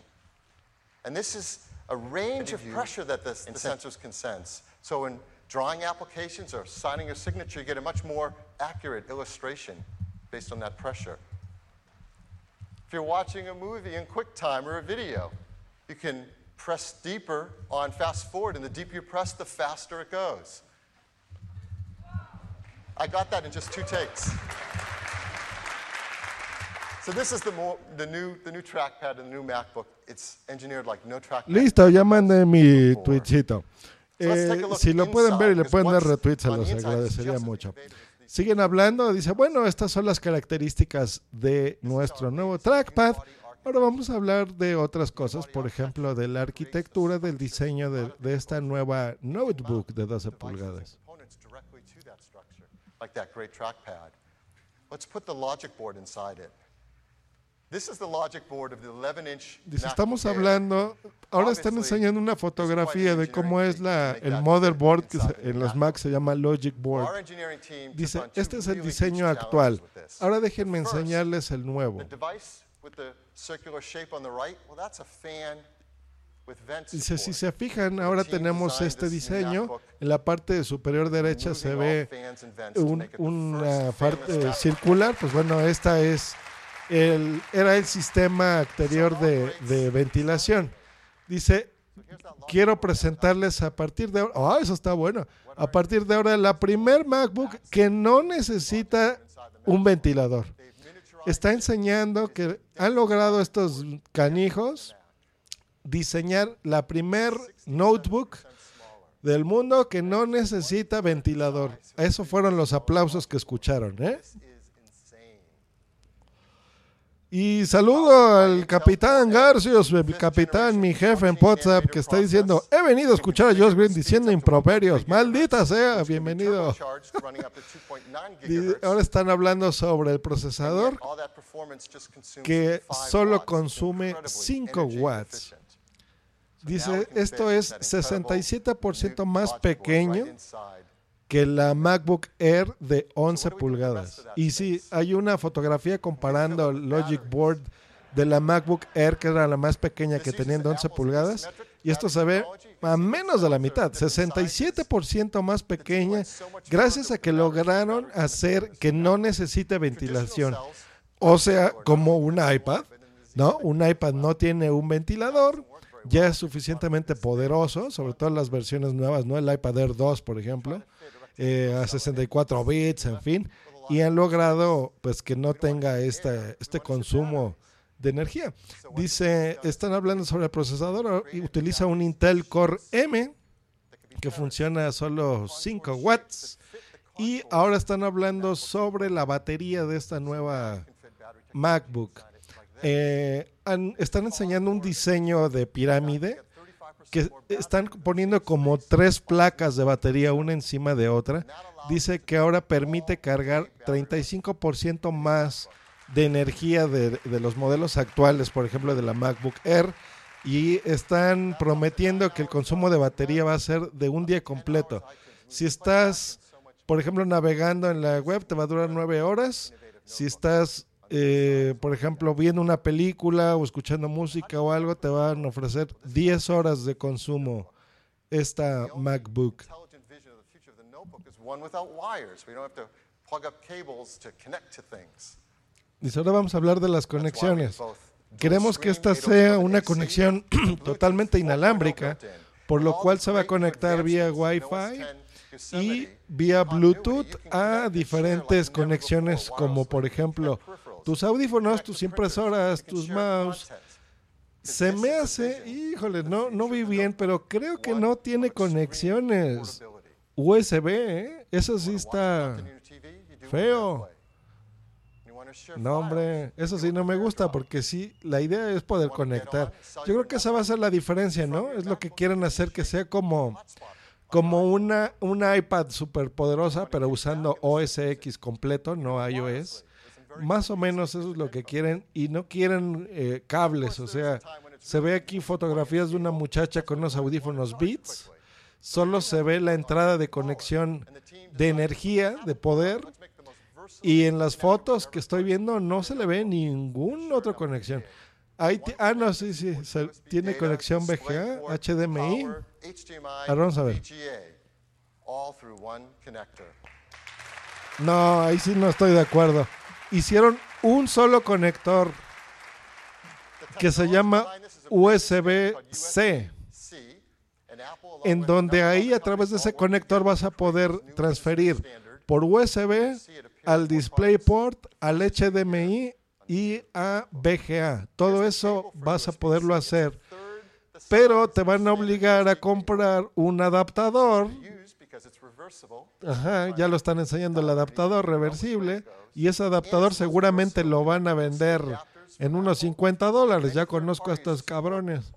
And this is a range of pressure that the, the sensors can sense. So in drawing applications or signing your signature, you get a much more accurate illustration based on that pressure. If you're watching a movie in QuickTime or a video, you can press deeper on fast forward, and the deeper you press, the faster it goes. I got that in just two takes. So this is the, mo- the new the new trackpad and the new MacBook. It's engineered like no trackpad. Listo, ya mandé mi tweetcito. Eh, si lo pueden ver y le pueden dar retweet, se los agradecería mucho. Siguen hablando, dice, bueno, estas son las características de nuestro nuevo trackpad. Ahora vamos a hablar de otras cosas, por ejemplo, de la arquitectura del diseño de, de esta nueva notebook de 12 pulgadas. components directly to that structure, like that great trackpad. Let's put the logic board inside it. This is the logic board of the 11-inch Dice, estamos hablando, ahora están enseñando una fotografía de cómo es la, el motherboard que se- en los Macs se llama Logic Board. Dice, este es el diseño actual. Ahora déjenme enseñarles el nuevo. With the circular shape on the right, well, that's a fan with vents. Dice, si se fijan, ahora tenemos este diseño. En la parte superior derecha se ve un- una parte circular. Pues bueno, esta es el, era el sistema anterior de, de ventilación. Dice, quiero presentarles a partir de ahora, ah, eso está bueno, a partir de ahora la primer MacBook que no necesita un ventilador. Está enseñando que han logrado estos canijos diseñar la primer notebook del mundo que no necesita ventilador. Esos fueron los aplausos que escucharon, ¿eh? Y saludo al capitán Garcios, el capitán, mi jefe en WhatsApp, que está diciendo, he venido a escuchar a Josh Green diciendo improperios. Maldita sea, bienvenido. Ahora están hablando sobre el procesador que solo consume Incredibly 5 energy watts. Dice, esto es 67% más pequeño. Que la MacBook Air de 11 pulgadas. Y sí, hay una fotografía comparando el Logic Board de la MacBook Air, que era la más pequeña que tenía de 11 pulgadas, y esto se ve a menos de la mitad, 67% más pequeña, gracias a que lograron hacer que no necesite ventilación. O sea, como un iPad, ¿no? Un iPad no tiene un ventilador, ya es suficientemente poderoso, sobre todo en las versiones nuevas, ¿no? El iPad Air 2, por ejemplo, eh, a 64 bits, en fin, y han logrado pues que no tenga este, este consumo de energía. Dice, están hablando sobre el procesador y utiliza un Intel Core M que funciona a solo 5 watts y ahora están hablando sobre la batería de esta nueva MacBook. Eh, están enseñando un diseño de pirámide que están poniendo como tres placas de batería una encima de otra. Dice que ahora permite cargar 35% más de energía de, de los modelos actuales, por ejemplo, de la MacBook Air, y están prometiendo que el consumo de batería va a ser de un día completo. Si estás, por ejemplo, navegando en la web, te va a durar nueve horas. Si estás, eh, por ejemplo, viendo una película o escuchando música o algo, te van a ofrecer 10 horas de consumo esta MacBook. Dice, ahora vamos a hablar de las conexiones. Queremos que esta sea una conexión totalmente inalámbrica, por lo cual se va a conectar vía Wi-Fi y vía Bluetooth a diferentes conexiones como por ejemplo tus audífonos, tus impresoras, tus mouse. Se me hace, híjole, no, no vi bien, pero creo que no tiene conexiones. USB, ¿eh? Eso sí está feo. No, hombre, eso sí no me gusta porque sí, la idea es poder conectar. Yo creo que esa va a ser la diferencia, ¿no? Es lo que quieren hacer que sea como, como una, una iPad super poderosa, pero usando OS X completo, no iOS. Más o menos eso es lo que quieren y no quieren eh, cables, o sea, se ve aquí fotografías de una muchacha con unos audífonos Beats, solo se ve la entrada de conexión de energía, de poder, y en las fotos que estoy viendo no se le ve ninguna otra conexión. Ahí ah, no, sí, sí, se- tiene conexión VGA, HDMI. Ahora vamos a ver. No, ahí sí no estoy de acuerdo. Hicieron un solo conector que se llama USB-C, en donde ahí a través de ese conector vas a poder transferir por USB al DisplayPort, al HDMI y a VGA. Todo eso vas a poderlo hacer, pero te van a obligar a comprar un adaptador. Ajá, ya lo están enseñando el adaptador reversible y ese adaptador seguramente lo van a vender en unos 50 dólares. Ya conozco a estos cabrones.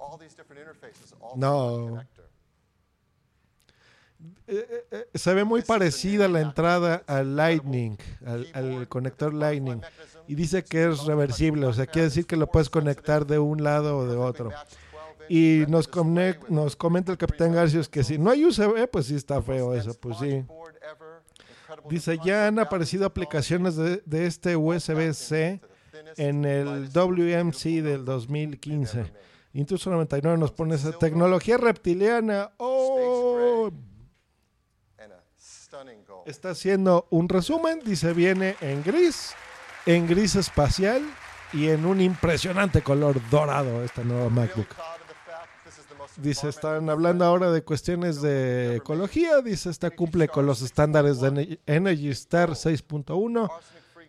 No. Eh, eh, eh, se ve muy parecida la entrada al Lightning, al, al conector Lightning, y dice que es reversible, o sea, quiere decir que lo puedes conectar de un lado o de otro. Y nos, comenta el capitán Garcios que si no hay USB, pues sí está feo eso, pues sí. Dice, ya han aparecido aplicaciones de, de este USB-C en el WMC del 2015. Intruso 99 nos pone esa tecnología reptiliana. ¡Oh! Está haciendo un resumen, dice, viene en gris, en gris espacial y en un impresionante color dorado esta nueva MacBook. Dice, están hablando ahora de cuestiones de ecología. Dice, esta cumple con los estándares de Ener- Energy Star 6.1.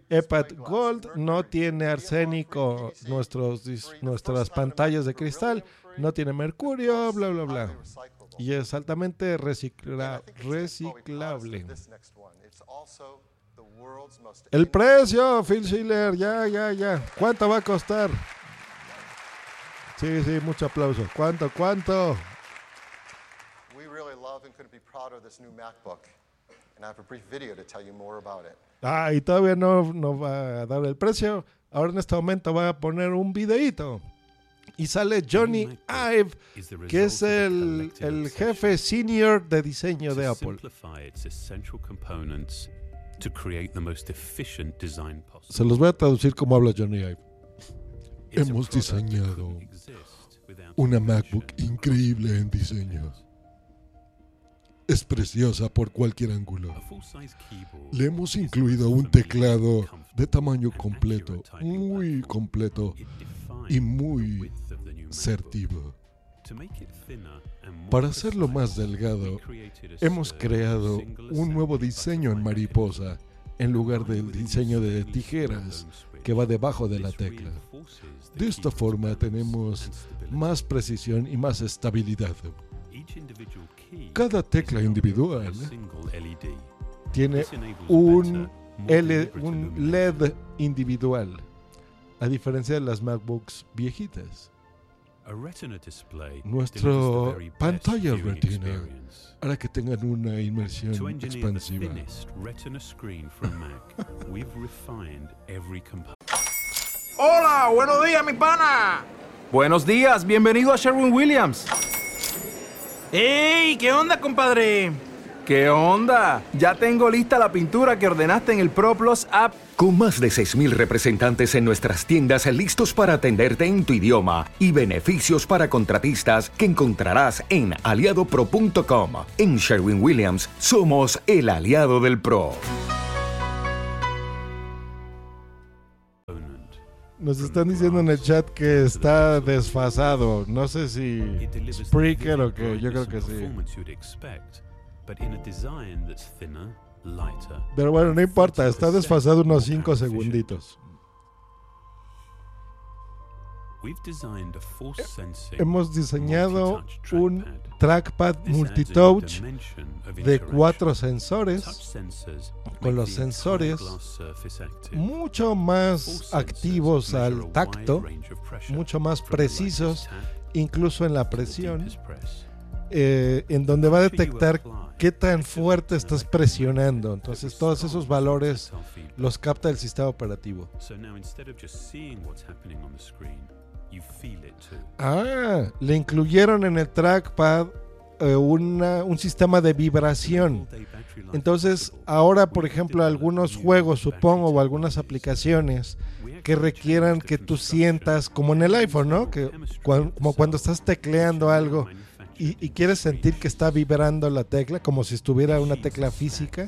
EPAT Gold no tiene arsénico, nuestros, nuestras pantallas de cristal, no tiene mercurio, bla, bla, bla. Y es altamente recicla- reciclable. El precio, Phil Schiller, ya, ya, ya. ¿Cuánto va a costar? Sí, sí, mucho aplauso. ¿Cuánto, cuánto? We really love and couldn't be prouder of this new MacBook. And I have a brief video to tell you more about it. Ah, y todavía no, no va a dar el precio. Ahora en este momento va a poner un videíto. Y sale Johnny Ive, que es el, el jefe senior de diseño de Apple. Se los voy a traducir como habla Johnny Ive. Hemos diseñado una MacBook increíble en diseño. Es preciosa por cualquier ángulo. Le hemos incluido un teclado de tamaño completo, muy completo y muy certivo. Para hacerlo más delgado, hemos creado un nuevo diseño en mariposa en lugar del diseño de tijeras que va debajo de la tecla. De esta forma tenemos más precisión y más estabilidad. Cada tecla individual tiene un, L- un LED individual, a diferencia de las MacBooks viejitas. Nuestro pantalla retina hará que tengan una inmersión expansiva. Hola, buenos días, mi pana. Buenos días, bienvenido a Sherwin Williams. ¡Ey! ¿Qué onda, compadre? ¿Qué onda? Ya tengo lista la pintura que ordenaste en el ProPlus app. Con más de 6.000 representantes en nuestras tiendas listos para atenderte en tu idioma y beneficios para contratistas que encontrarás en aliadopro.com. En Sherwin Williams somos el aliado del PRO. Nos están diciendo en el chat que está desfasado. No sé si Spreaker o que yo creo que sí. Pero bueno, no importa, está desfasado unos 5 segunditos. Hemos diseñado un trackpad. Multitouch de cuatro sensores con los sensores mucho más activos al tacto, mucho más precisos, incluso en la presión, eh, en donde va a detectar qué tan fuerte estás presionando. Entonces todos esos valores los capta el sistema operativo. Ah, le incluyeron en el trackpad eh, una, un sistema de vibración. Entonces, ahora, por ejemplo, algunos juegos, supongo, o algunas aplicaciones que requieran que tú sientas, como en el iPhone, ¿no? Que como cuando estás tecleando algo y, y, quieres sentir que está vibrando la tecla, como si estuviera una tecla física.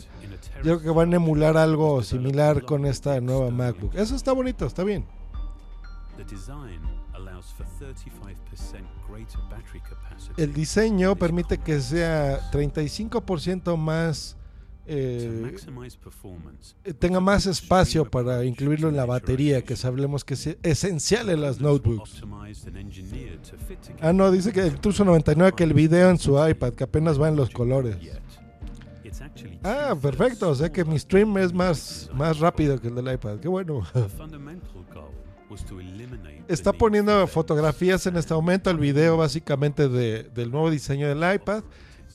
Yo creo que van a emular algo similar con esta nueva MacBook. Eso está bonito, está bien. El diseño permite que sea 35% más eh, tenga más espacio para incluirlo en la batería, que sabemos que es esencial en las notebooks. Ah, no, dice que el Tuso 99 que el video en su iPad, que apenas va en los colores. Ah, perfecto, o sea que mi stream es más, más rápido que el del iPad, qué bueno. Está poniendo fotografías en este momento, el video básicamente de, del nuevo diseño del iPad,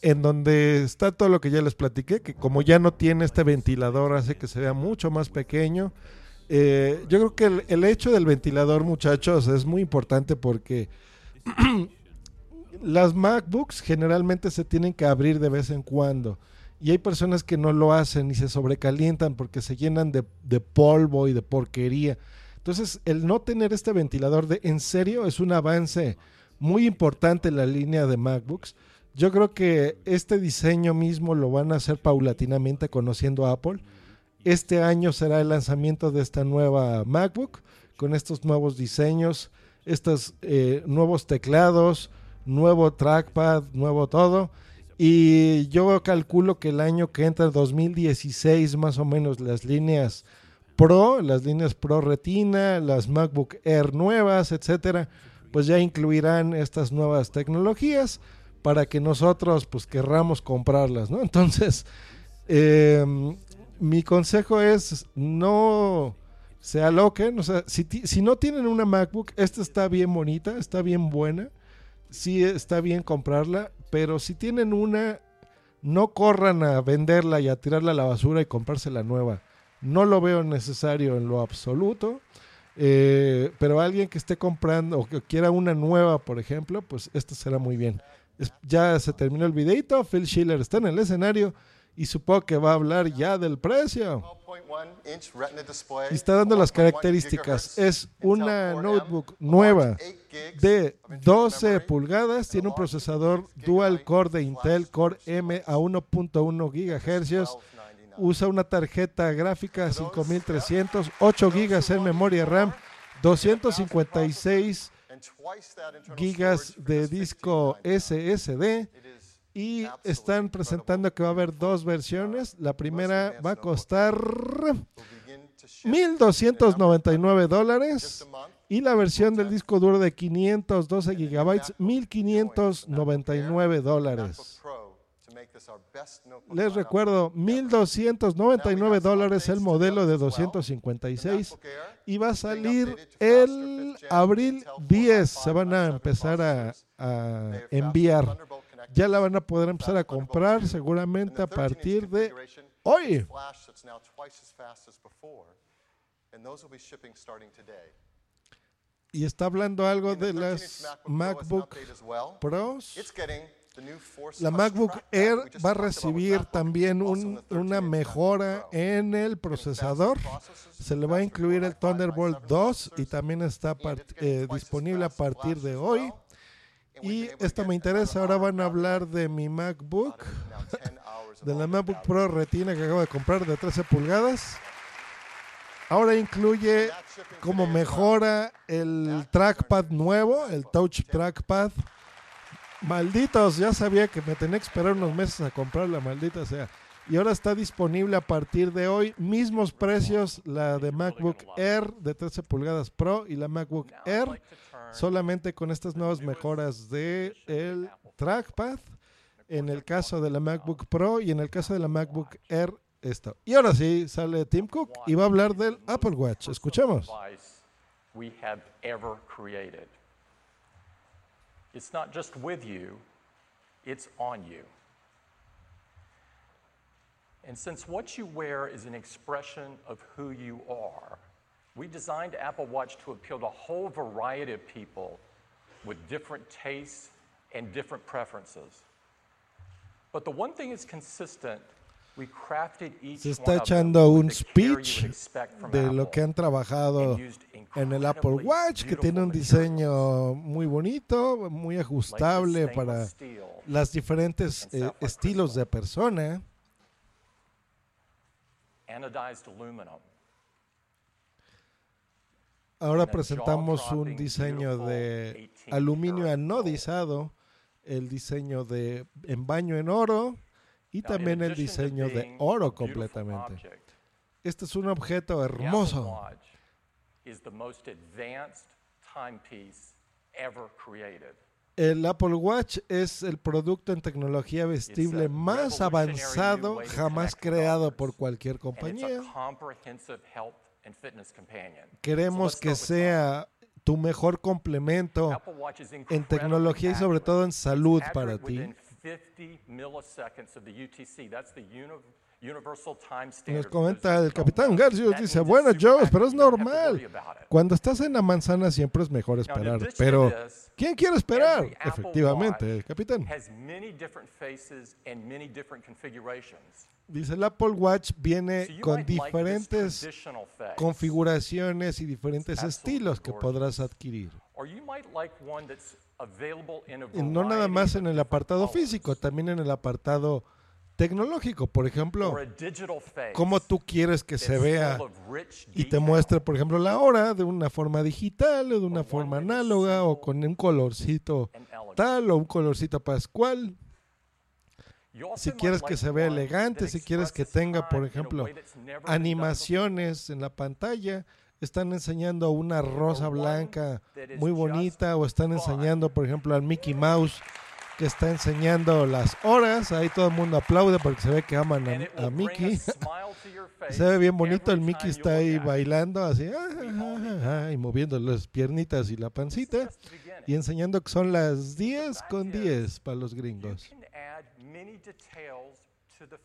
en donde está todo lo que ya les platiqué, que como ya no tiene este ventilador hace que se vea mucho más pequeño. Eh, yo creo que el, el, hecho del ventilador, muchachos, es muy importante porque las MacBooks generalmente se tienen que abrir de vez en cuando. Y hay personas que no lo hacen y se sobrecalientan porque se llenan de, de polvo y de porquería. Entonces, el no tener este ventilador de en serio es un avance muy importante en la línea de MacBooks. Yo creo que este diseño mismo lo van a hacer paulatinamente conociendo Apple. Este año será el lanzamiento de esta nueva MacBook con estos nuevos diseños, estos eh, nuevos teclados, nuevo trackpad, nuevo todo. Y yo calculo que el año que entra, 2016, más o menos, las líneas Pro, las líneas Pro Retina, las MacBook Air nuevas, etcétera, pues ya incluirán estas nuevas tecnologías para que nosotros pues querramos comprarlas, ¿no? Entonces, eh, mi consejo es no se aloquen, o sea, si, si, no tienen una MacBook, esta está bien bonita, está bien buena, sí está bien comprarla, pero si tienen una, no corran a venderla y a tirarla a la basura y comprarse la nueva. No lo veo necesario en lo absoluto. Eh, pero alguien que esté comprando o que quiera una nueva, por ejemplo, pues esta será muy bien. Ya se terminó el videito, Phil Schiller está en el escenario y supongo que va a hablar ya del precio. Y está dando las características. Es una notebook nueva de 12 pulgadas, tiene un procesador dual core de Intel Core M a 1.1 GHz usa una tarjeta gráfica 5300, 8 gigas en memoria RAM, 256 gigas de disco SSD y están presentando que va a haber dos versiones. La primera va a costar 1.299 dólares y la versión del disco duro de 512 gigabytes 1.599 dólares. Les recuerdo, 1.299 dólares el modelo de 256 y va a salir el abril 10. Se van a empezar a, a enviar. Ya la van a poder empezar a comprar seguramente a partir de hoy. y está hablando algo de The 13-inch las MacBook. Pros. La MacBook Air va a recibir también un- una 13-inch mejora en el procesador. Se le va a incluir el Thunderbolt 2 y también está eh, disponible a partir de hoy. Y esta me interesa, ahora van a hablar de mi MacBook, de la MacBook Pro Retina que acabo de comprar de 13 pulgadas. Ahora incluye como mejora el trackpad nuevo, el Touch Trackpad. Malditos, ya sabía que me tenía que esperar unos meses a comprar la maldita sea. Y ahora está disponible a partir de hoy, mismos precios, la de MacBook Air de 13 pulgadas Pro y la MacBook Air, solamente con estas nuevas mejoras de el trackpad, en el caso de la MacBook Pro y en el caso de la MacBook Air esto. Y ahora sí, sale Tim Cook y va a hablar del Apple Watch. Escuchemos. It's not just with you, it's on you. And since what you wear is an expression of who you are, we designed Apple Watch to appeal to a whole variety of people with different tastes and different preferences. But the one thing is consistent, Se está echando un speech de lo que han trabajado en el Apple Watch, que tiene un diseño muy bonito, muy ajustable para los diferentes eh, estilos de persona. anodized aluminum. Ahora presentamos un diseño de aluminio anodizado, el diseño de en baño en oro y también el diseño de oro completamente. Este es un objeto hermoso. Watch is the most advanced timepiece ever created. El Apple Watch es el producto en tecnología vestible más avanzado jamás creado por cualquier compañía. Queremos que sea tu mejor complemento en tecnología y sobre todo en salud para ti. Within 50 milliseconds of the UTC. That's the uni- Universal Time Nos comenta el capitán Garcius, dice, bueno Joe, pero es normal. Cuando estás en la manzana siempre es mejor esperar. Pero, ¿quién quiere esperar? Efectivamente, Watch capitán. Dice, el Apple Watch viene con diferentes configuraciones y diferentes estilos que podrás adquirir. Or you might like one that's available in a Y no nada más en el apartado físico, también en el apartado tecnológico. Por ejemplo, cómo tú quieres que se vea y te muestre, por ejemplo, la hora de una forma digital o de una forma análoga o con un colorcito tal o un colorcito pascual. Si quieres que se vea elegante, si quieres que tenga, por ejemplo, animaciones en la pantalla, están enseñando una rosa blanca muy bonita o están enseñando, por ejemplo, al Mickey Mouse que está enseñando las horas, ahí todo el mundo aplaude porque se ve que aman a, a Mickey. Se ve bien bonito, el Mickey está ahí bailando así, ah, ah, ah, y moviendo las piernitas y la pancita y enseñando que son las 10 con 10 para los gringos.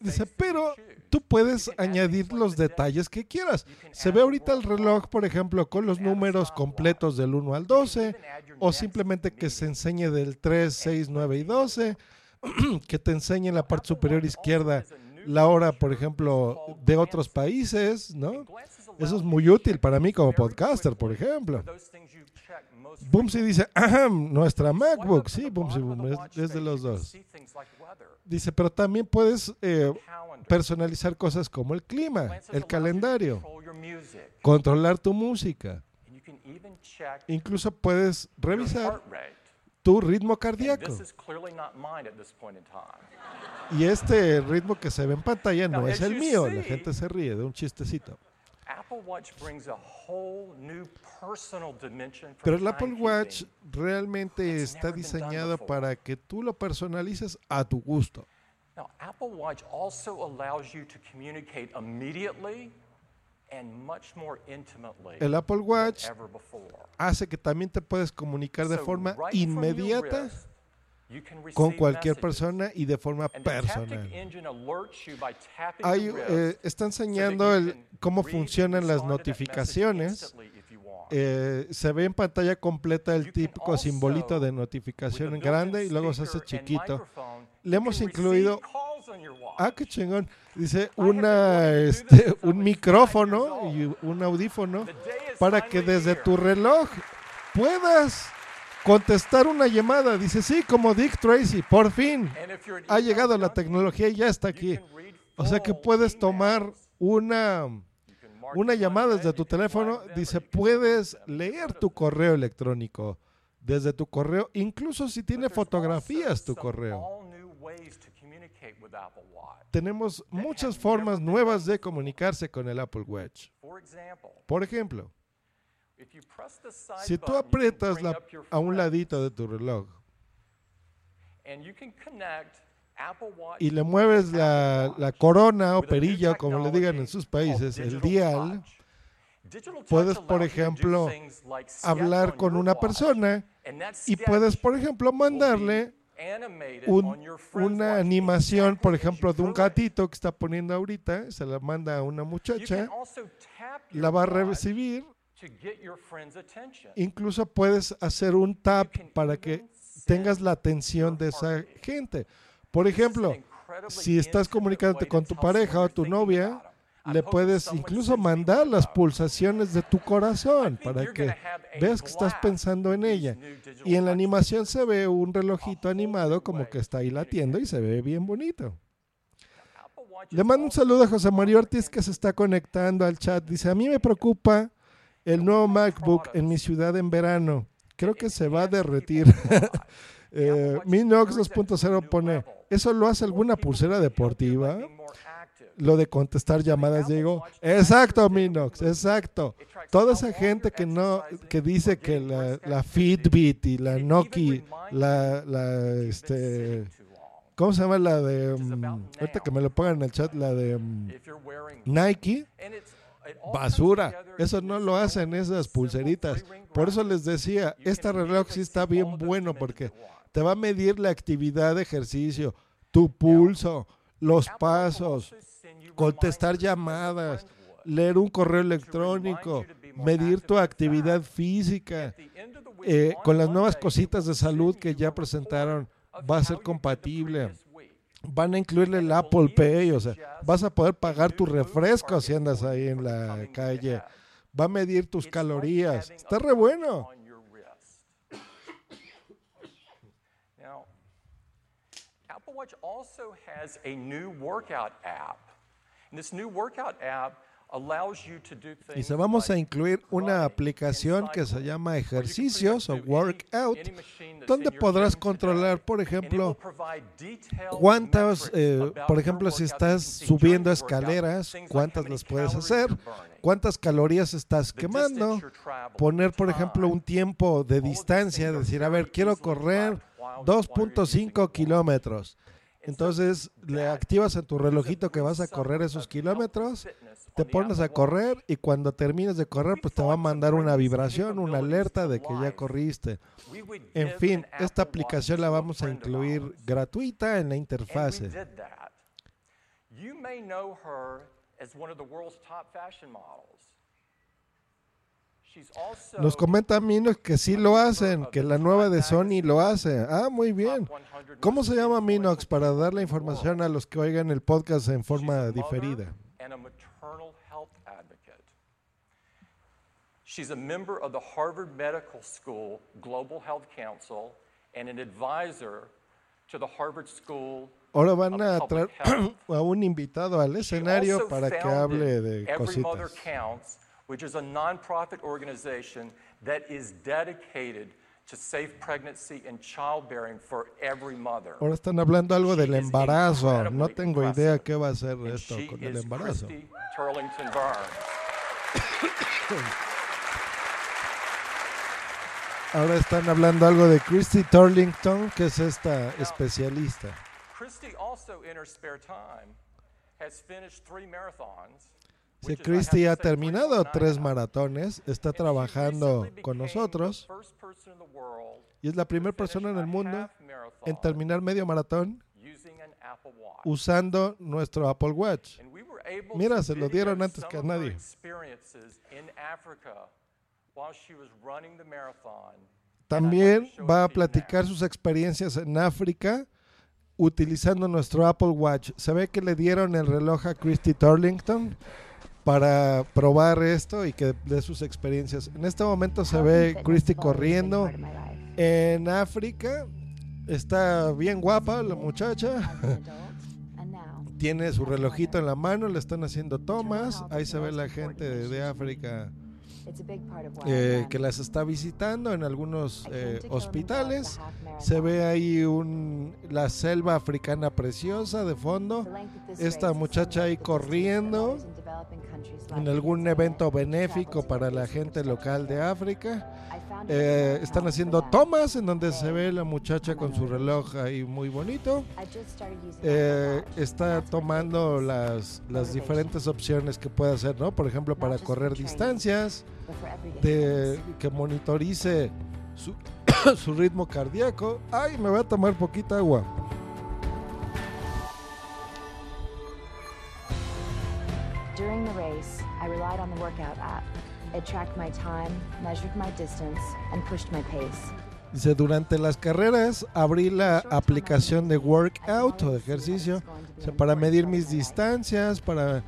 Dice, pero tú puedes añadir los detalles que quieras. Se ve ahorita el reloj, por ejemplo, con los números completos del 1 al 12, o simplemente que se enseñe del 3, 6, 9 y 12, que te enseñe en la parte superior izquierda la hora, por ejemplo, de otros países, ¿no? Eso es muy útil para mí como podcaster, por ejemplo. Boomsy dice, ajá, nuestra MacBook, sí, Boom, es, es de los dos. Dice, pero también puedes eh, personalizar cosas como el clima, el calendario, controlar tu música. Incluso puedes revisar tu ritmo cardíaco. this is clearly not mine at this point in time. Y este ritmo que se ve en pantalla no es el mío. La gente se ríe de un chistecito. Apple Watch brings a whole new personal dimension from Pero el Apple. Watch realmente está diseñado para que tú lo personalices a tu gusto. Now, Apple Watch also allows you to communicate immediately and much more intimately El Apple Watch hace que también te puedes comunicar de forma inmediata con cualquier persona y de forma personal. Hay, eh, está enseñando el, cómo funcionan las notificaciones. eh, se ve en pantalla completa el típico simbolito de notificación en grande y luego se hace chiquito. Le hemos incluido, ah, qué chingón, dice una, este, un micrófono y un audífono para que desde tu reloj puedas contestar una llamada. Dice, sí, como Dick Tracy, por fin ha llegado la tecnología y ya está aquí. O sea que puedes tomar una, una llamada desde tu teléfono. Dice, puedes leer tu correo electrónico desde tu correo, incluso si tiene fotografías tu correo. Tenemos muchas formas nuevas de comunicarse con el Apple Watch. Por ejemplo, si tú aprietas la, a un ladito de tu reloj y le mueves la, la corona o perilla, como le digan en sus países, el dial, puedes, por ejemplo, hablar con una persona y puedes, por ejemplo, mandarle un- una animación, por ejemplo, de un gatito que está poniendo ahorita, se la manda a una muchacha, la va a recibir, incluso puedes hacer un tap para que tengas la atención de esa gente. Por ejemplo, si estás comunicándote con tu pareja o tu novia, le puedes incluso mandar las pulsaciones de tu corazón para que veas que estás pensando en ella. Y en la animación se ve un relojito animado como que está ahí latiendo y se ve bien bonito. Le mando un saludo a José María Ortiz que se está conectando al chat. Dice, a mí me preocupa el nuevo MacBook en mi ciudad en verano. Creo que se va a derretir. eh, Minox 2.0 pone, ¿eso lo hace alguna pulsera deportiva? Lo de contestar llamadas, digo, exacto, Minox, exacto. Toda esa gente que no, que dice que la, la Fitbit y la Nokia, la, este, ¿cómo se llama la de, mm, ahorita que me lo pongan en el chat, la de mm, Nike? Basura, eso no lo hacen esas pulseritas. Por eso les decía, este reloj sí está bien bueno porque te va a medir la actividad de ejercicio, tu pulso, los pasos, contestar llamadas, leer un correo electrónico, medir tu actividad física. Eh, con las nuevas cositas de salud que ya presentaron, va a ser compatible. Van a incluirle el Apple Pay, o sea, vas a poder pagar tu refresco si andas ahí en la calle. Va a medir tus calorías. Está re bueno. Apple Watch also has a new workout app. And this new workout app Y se vamos a incluir una aplicación que se llama Ejercicios o Workout, donde podrás controlar, por ejemplo, cuántas, eh, por ejemplo, si estás subiendo escaleras, cuántas las puedes hacer, cuántas calorías estás quemando, poner, por ejemplo, un tiempo de distancia, decir, a ver, quiero correr 2.5 kilómetros. Entonces le activas en tu relojito que vas a correr esos kilómetros, te pones a correr y cuando termines de correr pues te va a mandar una vibración, una alerta de que ya corriste. En fin, esta aplicación la vamos a incluir gratuita en la interfase. You may know her as one of the world's top fashion models. Nos comenta Minox que sí lo hacen, que la nueva de Sony lo hace. Ah, muy bien. ¿Cómo se llama Minox para dar la información a los que oigan el podcast en forma diferida? She's a member of the Harvard Medical School Global Health Council and an advisor to the Harvard School Ahora van a traer a un invitado al escenario para que hable de cositas. Which is a nonprofit organization that is dedicated to safe pregnancy and childbearing for every mother. Ahora están hablando algo del embarazo. No tengo idea qué va a hacer esto con el embarazo. Turlington. Ahora están hablando algo de Christy Turlington, que es esta especialista. Christy also in her spare time has finished three marathons. Si Christy ha terminado tres maratones, está trabajando con nosotros y es la primera persona en el mundo en terminar medio maratón usando nuestro Apple Watch. Mira, se lo dieron antes que a nadie. experiences in Africa while she was running the marathon. También va a platicar sus experiencias en África utilizando nuestro Apple Watch. Se ve que le dieron el reloj a Christy Turlington para probar esto y que dé sus experiencias. En este momento se ve Christy corriendo en África. Está bien guapa la muchacha. Tiene su relojito en la mano, le están haciendo tomas. Ahí se ve la gente de, de África eh, que las está visitando en algunos eh, hospitales. Se ve ahí un, la selva africana preciosa de fondo. Esta muchacha ahí corriendo en algún evento benéfico para la gente local de África. Eh, están haciendo tomas en donde se ve la muchacha con su reloj ahí muy bonito. Eh, está tomando las, las diferentes opciones que puede hacer, ¿no? Por ejemplo, para correr distancias, de, que monitorice su, su ritmo cardíaco. Ay, me voy a tomar poquita agua. During the race, I relied on the workout app. It tracked my time, measured my distance, and pushed my pace. Dice, durante las carreras abrí la aplicación de workout o de ejercicio o sea, para medir mis distancias, para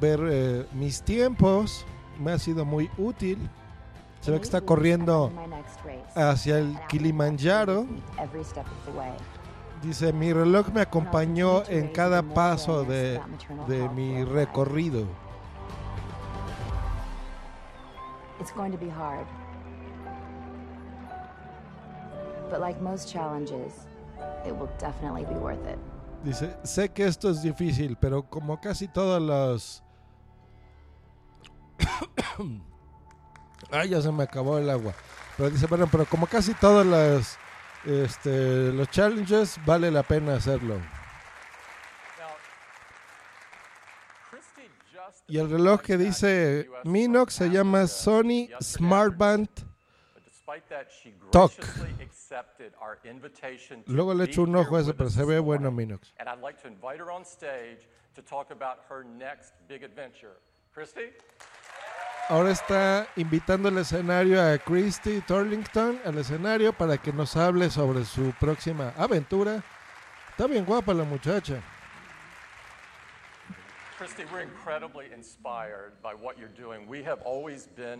ver eh, mis tiempos. Me ha sido muy útil. Se ve que está corriendo hacia el Kilimanjaro. Dice, mi reloj me acompañó en cada paso de, de mi recorrido. It's going to be hard. But like most challenges, it will definitely be worth it. Dice, sé que esto es difícil, pero como casi todos los... Ay, ya se me acabó el agua. Pero dice, bueno, pero como casi todos los, este, los challenges, vale la pena hacerlo. Y el reloj que dice Minox se llama Sony Smartband Talk. Luego le echo un ojo a with pero se ve bueno. Minox. Christy? Ahora está invitando al escenario a Christy Turlington al escenario para que nos hable sobre su próxima aventura. Está bien guapa la muchacha. Christy, we're incredibly inspired by what you're doing. We have always been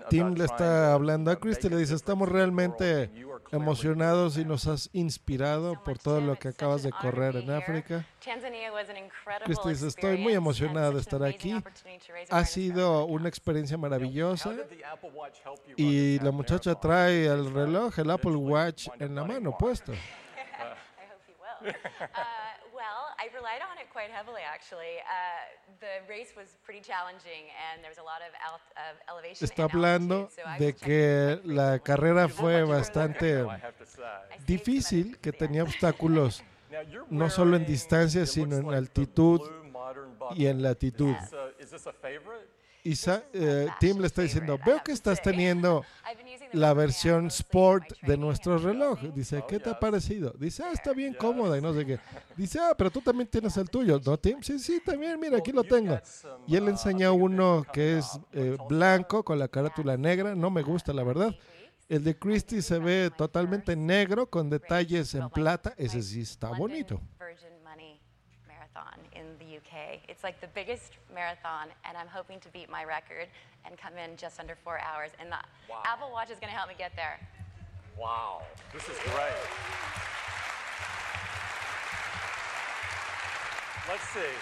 Tim le está hablando a Christy, le dice, estamos realmente emocionados y nos has inspirado por todo lo que acabas de correr en África. Tanzania was an incredible Christy dice, estoy muy emocionada de estar aquí. Ha sido una experiencia maravillosa y la muchacha trae el reloj, el Apple Watch en la mano puesto. well, I relied on it quite heavily, actually. Uh, the race was pretty challenging, and there was a lot of, al- of elevation Está and hablando altitude, so I de que la carrera fue bastante difícil, que tenía obstáculos no solo en distancia, sino en altitud y en latitud. Is, uh? Y sa- eh, Tim le está diciendo, veo que estás teniendo la versión sport de nuestro reloj. Dice, ¿qué te ha parecido? Dice, ah, está bien cómoda y no sé qué. Dice, ah, pero tú también tienes el tuyo, ¿no, Tim? Sí, sí, también, mira, aquí lo tengo. Y él enseña uno que es eh, blanco con la carátula negra, no me gusta, la verdad. El de Christie se ve totalmente negro con detalles en plata, ese sí está bonito. Virgin Money Marathon in the UK. It's like the biggest marathon, and I'm hoping to beat my record and come in just under four hours. And the Apple Watch is going to help me get there. Wow, this is great. Let's see.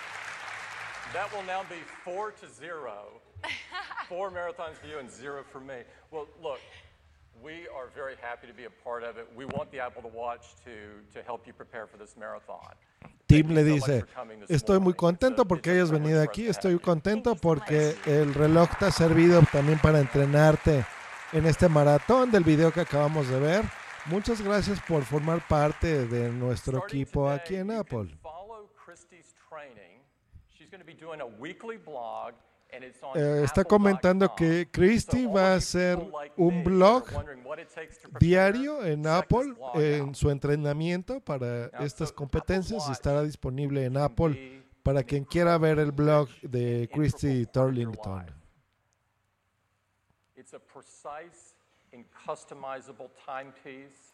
That will now be four to zero. Four marathons for you and zero for me. Well, look, we are very happy to be a part of it. We want the Apple to Watch to, to help you prepare for this marathon. Tim le dice, estoy muy contento porque hayas venido aquí, estoy contento porque el reloj te ha servido también para entrenarte en este maratón del video que acabamos de ver. Muchas gracias por formar parte de nuestro equipo aquí en Apple. Eh, está comentando que Christy va a hacer un blog diario en Apple en su entrenamiento para estas competencias. Y estará disponible en Apple para quien quiera ver el blog de Christy Turlington.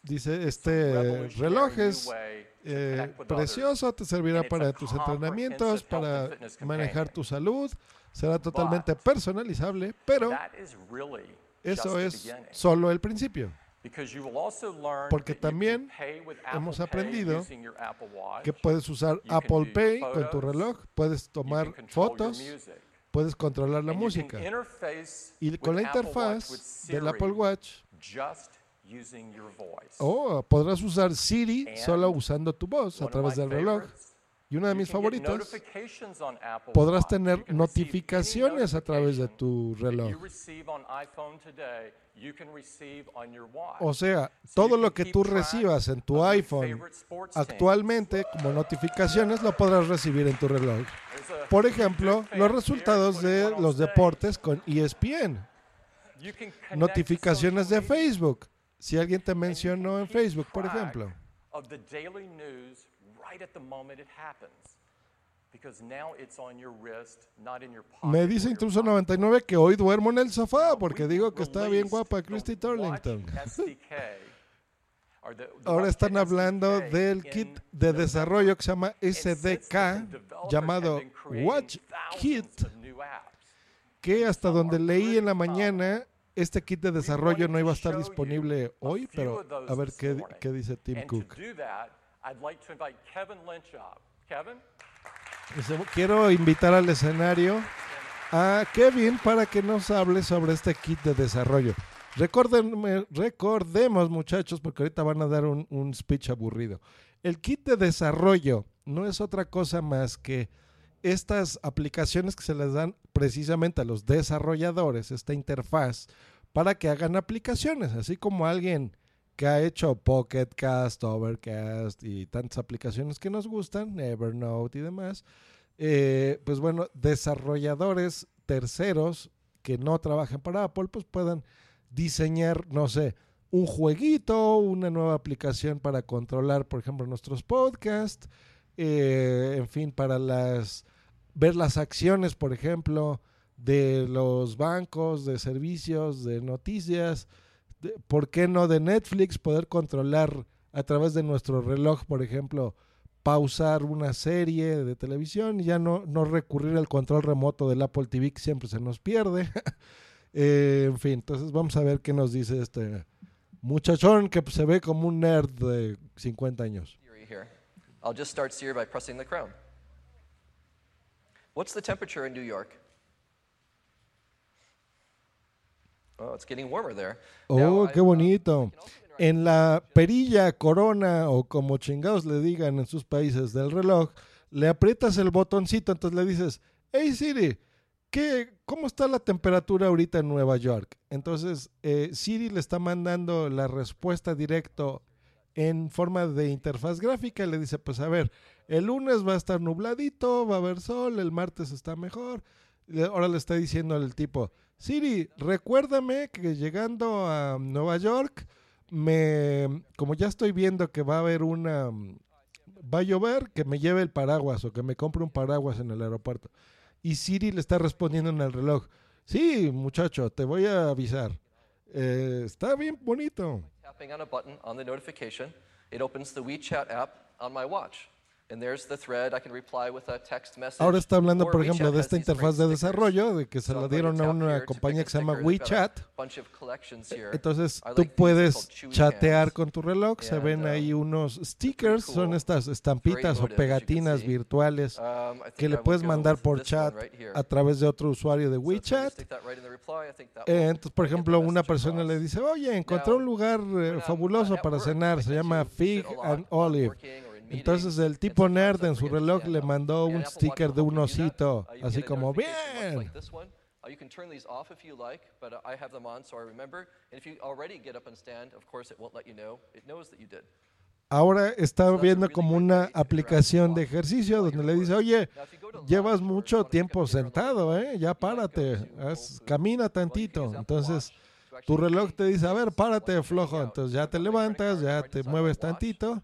Dice, este reloj es eh, precioso, te servirá para tus entrenamientos, para manejar tu salud, será totalmente personalizable, pero eso es solo el principio. Because you will also learn Porque también hemos aprendido que puedes usar Apple Pay con tu reloj, puedes tomar fotos, puedes controlar la música. Y con la interfaz del Apple Watch, voice. oh, podrás usar Siri solo usando tu voz a través del reloj. Y una de mis Apple podrás tener notificaciones a través de tu reloj. O sea, todo lo que tú recibas en tu iPhone actualmente como notificaciones lo podrás recibir en tu reloj. Por ejemplo, los resultados de los deportes con ESPN. Notificaciones de Facebook. Si alguien te mencionó en Facebook, por ejemplo. Me dice Intruso 99 que hoy duermo en el sofá porque digo que está bien guapa Christy Turlington. Ahora están hablando del kit de desarrollo que se llama SDK llamado Watch Kit que hasta donde leí en la mañana este kit de desarrollo no iba a estar disponible hoy, pero a ver qué, qué dice Tim Cook. I'd like to invite Kevin Lynch up. Kevin? Quiero invitar al escenario a Kevin para que nos hable sobre este kit de desarrollo. Recordemos, muchachos, porque ahorita van a dar un, un speech aburrido. El kit de desarrollo no es otra cosa más que estas aplicaciones que se les dan precisamente a los desarrolladores, esta interfaz, para que hagan aplicaciones, así como alguien que ha hecho Pocket Cast, Overcast y tantas aplicaciones que nos gustan, Evernote y demás. eh, pues bueno, desarrolladores terceros que no trabajan para Apple, pues puedan diseñar, no sé, un jueguito, una nueva aplicación para controlar, por ejemplo, nuestros podcasts, eh, en fin, para las ver las acciones, por ejemplo, de los bancos, de servicios, de noticias, de- ¿por qué no de Netflix? Poder controlar a través de nuestro reloj, por ejemplo, pausar una serie de televisión y ya no, no recurrir al control remoto del Apple TV que siempre se nos pierde. Eh, en fin, entonces vamos a ver qué nos dice este muchachón que se ve como un nerd de 50 años. I'll just start Siri by New York? Oh, it's getting warmer there. Now, Oh, I- qué bonito. En la perilla, corona o como chingados le digan en sus países del reloj, le aprietas el botoncito, entonces le dices, hey Siri, ¿qué, ¿cómo está la temperatura ahorita en Nueva York? Entonces eh, Siri le está mandando la respuesta directo en forma de interfaz gráfica y le dice, pues a ver, el lunes va a estar nubladito, va a haber sol, el martes está mejor. Ahora le está diciendo al tipo, Siri, recuérdame que llegando a Nueva York, me, como ya estoy viendo que va a haber una, va a llover, que me lleve el paraguas o que me compre un paraguas en el aeropuerto. Y Siri le está respondiendo en el reloj, sí, muchacho, te voy a avisar. Eh, está bien bonito. tapping on a button on the notification, it opens the WeChat app on my watch. And there's the thread. I can reply with a text message. Ahora está hablando, or por ejemplo, de esta interfaz de desarrollo, de que se la dieron a una compañía que se llama WeChat. Entonces tú puedes chatear con tu reloj, se ven um, ahí unos stickers, son estas estampitas o pegatinas virtuales Um, que le puedes mandar por chat a través de otro usuario de WeChat. entonces, por ejemplo, una persona le dice, oye, encontré un lugar eh, fabuloso para cenar, se llama Fig and Olive. Entonces el tipo nerd en su reloj le mandó un sticker de un osito, así como, bien. Uh, you can turn these off if you like, but I have them on so I remember. And if you already get up and stand, of course it won't let you know. It knows that you did. Ahora está viendo como una aplicación de ejercicio donde le dice, oye, llevas mucho tiempo sentado, ¿eh? Ya párate, haz- camina tantito. Entonces tu reloj te dice, a ver, párate flojo. Entonces ya te levantas, ya te mueves tantito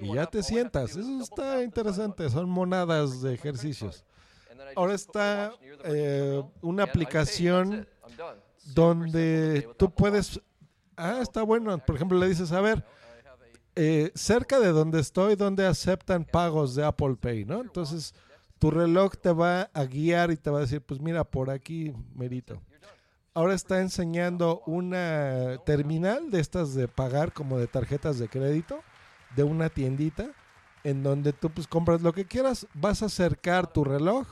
y ya te sientas. Eso está interesante, son monadas de ejercicios. Ahora está eh, una aplicación donde tú puedes... Ah, está bueno. Por ejemplo, le dices, a ver, eh, cerca de donde estoy, donde aceptan pagos de Apple Pay, ¿no? Entonces, tu reloj te va a guiar y te va a decir, pues mira, por aquí, merito. Ahora está enseñando una terminal de estas de pagar como de tarjetas de crédito de una tiendita en donde tú pues compras lo que quieras, vas a acercar tu reloj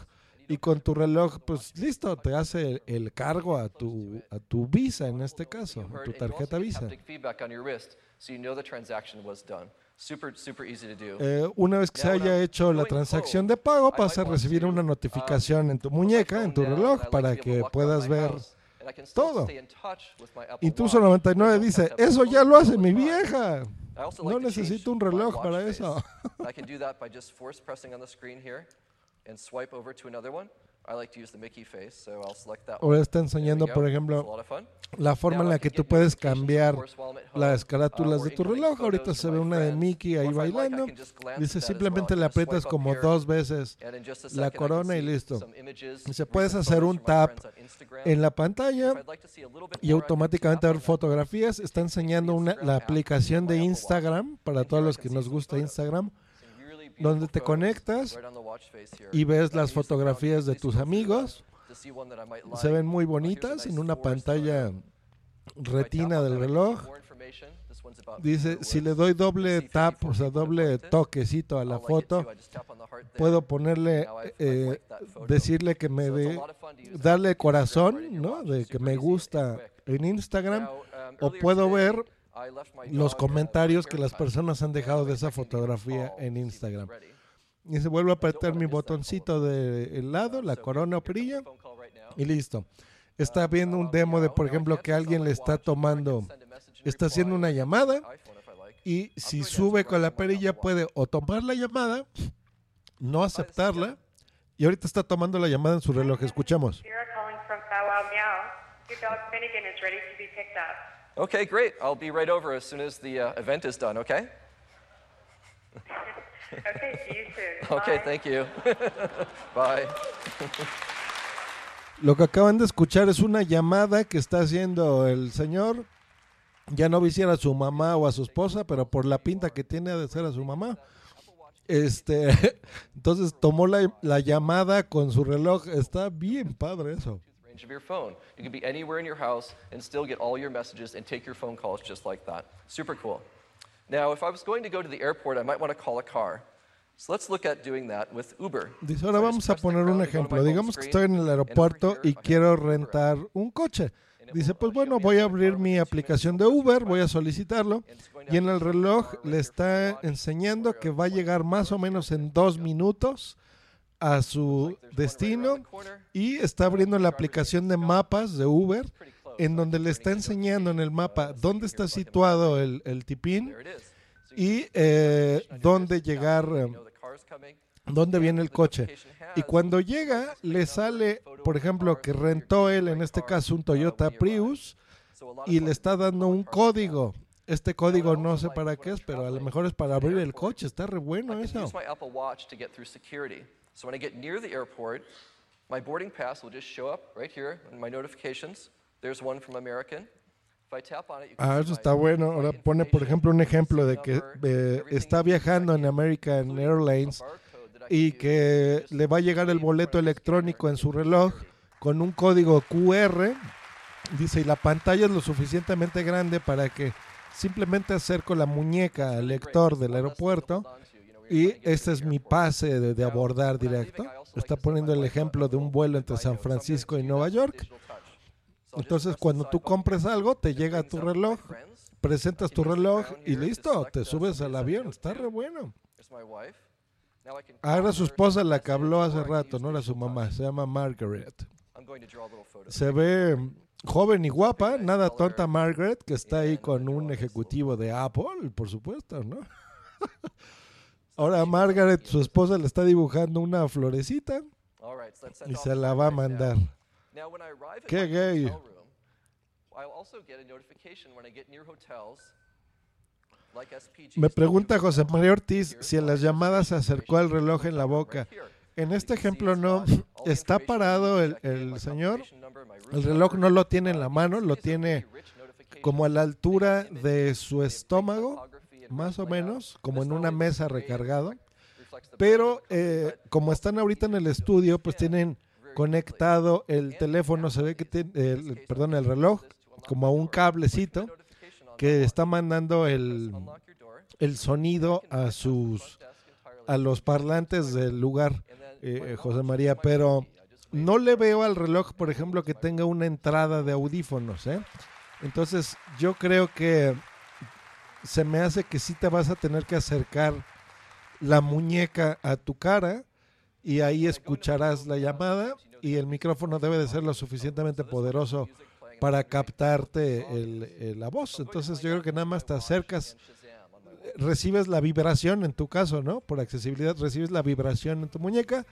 y con tu reloj pues listo, te hace el, cargo a tu a tu Visa en este caso, a tu tarjeta Visa. Haptic feedback on your wrist, so you know the transaction was done. Super, super easy to do. Eh, una vez que se haya hecho la transacción de pago, vas a recibir una notificación en tu muñeca, en tu reloj, para que puedas ver todo. Intruso 99 dice, eso ya lo hace mi vieja. No necesito un reloj para eso. Ahora está enseñando, por ejemplo, lot of fun. la forma en la que tú puedes cambiar las uh, carátulas or de tu reloj. Ahorita se ve una de. Mickey ahí bailando. Dice simplemente le aprietas como dos veces la corona y listo. Dice, puedes hacer un tap en la pantalla y automáticamente ver fotografías. Está enseñando una, la aplicación de Instagram para todos los que nos gusta Instagram, donde te conectas y ves las fotografías de tus amigos. Se ven muy bonitas en una pantalla retina del reloj. Dice, si le doy doble tap, 54 o sea, doble toquecito a la foto, puedo ponerle, eh, decirle que me dé, darle corazón, ¿no? De que me gusta en Instagram, um, o puedo ver los uh, comentarios que las personas han dejado de esa fotografía en Instagram. Y se vuelve a apretar mi botoncito del lado, la corona o perilla, y listo. Está viendo un demo de, por ejemplo, que alguien le está tomando, está haciendo una llamada, y si sube con la perilla puede o tomar la llamada, no aceptarla, y ahorita está tomando la llamada en su reloj. Escuchamos. Okay, great. I'll be right over as soon as the uh, event is done, okay? Okay, see you soon. Okay, Bye. thank you. Bye. Lo que acaban de escuchar es una llamada que está haciendo el señor. Ya no visiera a su mamá o a su esposa, pero por la pinta que tiene de ser a su mamá. Este, entonces tomó la, la llamada con su reloj. Está bien padre eso. Range of your phone. You can be anywhere in your house and still get all your messages and take your phone calls just like that. Super cool. Now, if I was going to go to the airport, I might want to call a car. So let's look at doing that with Uber. Dice, ahora vamos a poner un ejemplo. Digamos que estoy en el aeropuerto y quiero rentar un coche. Dice, pues bueno, voy a abrir mi aplicación de Uber, voy a solicitarlo. Y en el reloj le está enseñando que va a llegar más o menos en dos minutos a su destino y está abriendo la aplicación de mapas de Uber en donde le está enseñando en el mapa dónde está situado el, el tipín y eh, dónde llegar, eh, dónde viene el coche. Y cuando llega, le sale, por ejemplo, que rentó él, en este caso, un Toyota Prius y le está dando un código. Este código no sé para qué es, pero a lo mejor es para abrir el coche. Está re bueno eso. So when I get near the airport, my boarding pass will just show up right here in my notifications. There's one from American. If I tap on it, you can Ah, eso está bueno. Ahora pone, por ejemplo, un ejemplo de que eh, está viajando en American Airlines y que le va a llegar el boleto electrónico en su reloj con un código QR. Dice, y la pantalla es lo suficientemente grande para que simplemente acerco la muñeca al lector del aeropuerto y este es mi pase de, de abordar directo. Está poniendo el ejemplo de un vuelo entre San Francisco y Nueva York. Entonces, cuando tú compres algo, te llega tu reloj, presentas tu reloj y listo, te subes al avión. Está re bueno. Ah, era su esposa la que habló hace rato, no era su mamá. Se llama Margaret. Se ve joven y guapa, nada tonta Margaret, que está ahí con un ejecutivo de Apple, por supuesto, ¿no? Ahora Margaret, su esposa, le está dibujando una florecita y se la va a mandar. Qué gay. hotel room, I'll also get a notification when I get near hotels like SPG. Me pregunta José María Ortiz si en las llamadas se acercó el reloj en la boca. en este ejemplo no. Está parado el, el señor. El reloj no lo tiene en la mano, lo tiene como a la altura de su estómago, más o menos, como en una mesa recargado. Pero eh, como están ahorita en el estudio, pues tienen conectado el teléfono, se ve que tiene, el, perdón, el reloj, como a un cablecito que está mandando el, el sonido a sus a los parlantes del lugar, eh, José María, pero no le veo al reloj, por ejemplo, que tenga una entrada de audífonos, ¿eh? Entonces, yo creo que se me hace que sí te vas a tener que acercar la muñeca a tu cara y ahí escucharás la llamada y el micrófono debe de ser lo suficientemente poderoso para captarte el- la voz. Entonces yo creo que nada más te acercas, recibes la vibración en tu caso, ¿no? Por accesibilidad recibes la vibración en tu muñeca,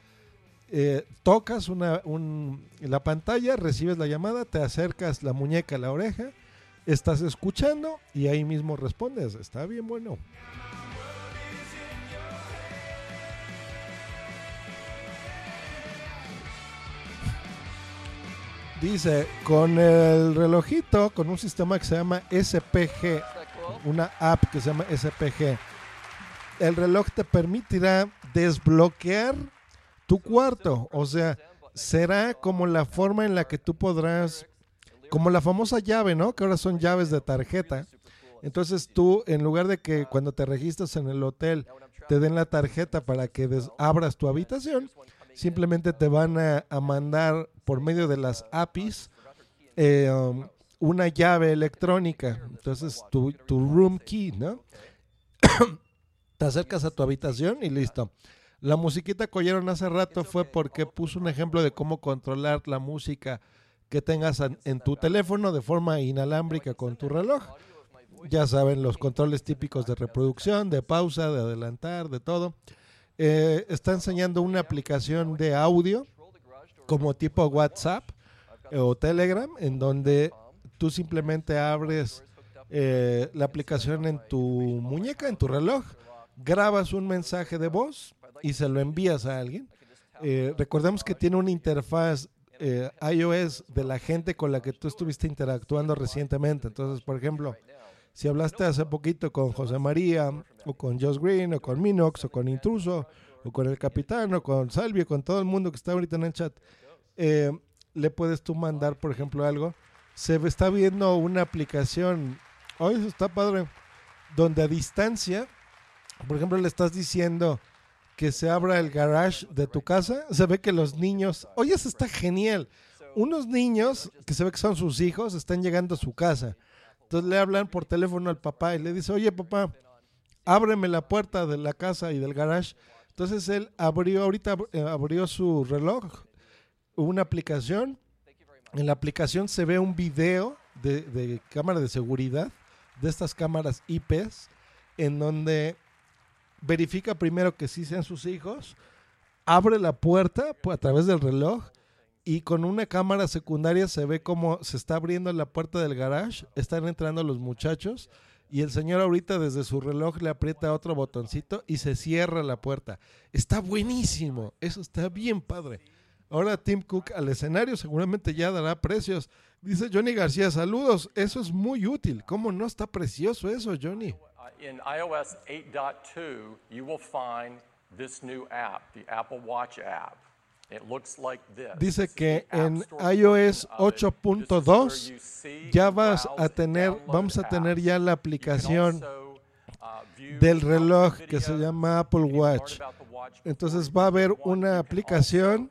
eh, tocas una, un- la pantalla, recibes la llamada, te acercas la muñeca a la oreja, estás escuchando y ahí mismo respondes. Está bien bueno. Dice, con el relojito, con un sistema que se llama SPG, una app que se llama SPG, el reloj te permitirá desbloquear tu cuarto. O sea, será como la forma en la que tú podrás, como la famosa llave, ¿no? Que ahora son llaves de tarjeta. Entonces tú, en lugar de que cuando te registras en el hotel te den la tarjeta para que abras tu habitación, simplemente te van a, a mandar por medio de las APIs eh, um, una llave electrónica. Entonces tu, tu room key, ¿no? te acercas a tu habitación y listo. La musiquita que oyeron hace rato fue porque puso un ejemplo de cómo controlar la música que tengas en, tu teléfono de forma inalámbrica con tu reloj. Ya saben, los controles típicos de reproducción, de pausa, de adelantar, de todo. Eh, está enseñando una aplicación de audio como tipo WhatsApp eh, o Telegram, en donde tú simplemente abres eh, la aplicación en tu muñeca, en tu reloj, grabas un mensaje de voz y se lo envías a alguien. Recordemos que tiene una interfaz eh, iOS de la gente con la que tú estuviste interactuando recientemente. Entonces, por ejemplo, si hablaste hace poquito con José María, o con Josh Green, o con Minox, o con Intruso, o con el Capitán, o con Salvio, con todo el mundo que está ahorita en el chat, eh, le puedes tú mandar, por ejemplo, algo. Se está viendo una aplicación, hoy eso está padre, donde a distancia, por ejemplo, le estás diciendo que se abra el garage de tu casa, se ve que los niños, oye, eso está genial. Unos niños que se ve que son sus hijos están llegando a su casa. Entonces le hablan por teléfono al papá y le dice, oye papá, ábreme la puerta de la casa y del garage. Entonces él abrió, ahorita eh, abrió su reloj, una aplicación. En la aplicación se ve un video de, de cámara de seguridad, de estas cámaras IPs, en donde verifica primero que sí sean sus hijos, abre la puerta pues, a través del reloj y con una cámara secundaria se ve cómo se está abriendo la puerta del garage, están entrando los muchachos y el señor ahorita desde su reloj le aprieta otro botoncito y se cierra la puerta. Está buenísimo, eso está bien padre. Ahora Tim Cook al escenario seguramente ya dará precios. Dice Johnny García, saludos, eso es muy útil. ¿Cómo no está precioso eso, Johnny? Uh, In iOS 8.2, you will find this new app, the Apple Watch app. It looks like this. Dice que en iOS 8.2 ya vas a tener, vamos a tener ya la aplicación del reloj que se llama Apple Watch. Entonces va a haber una aplicación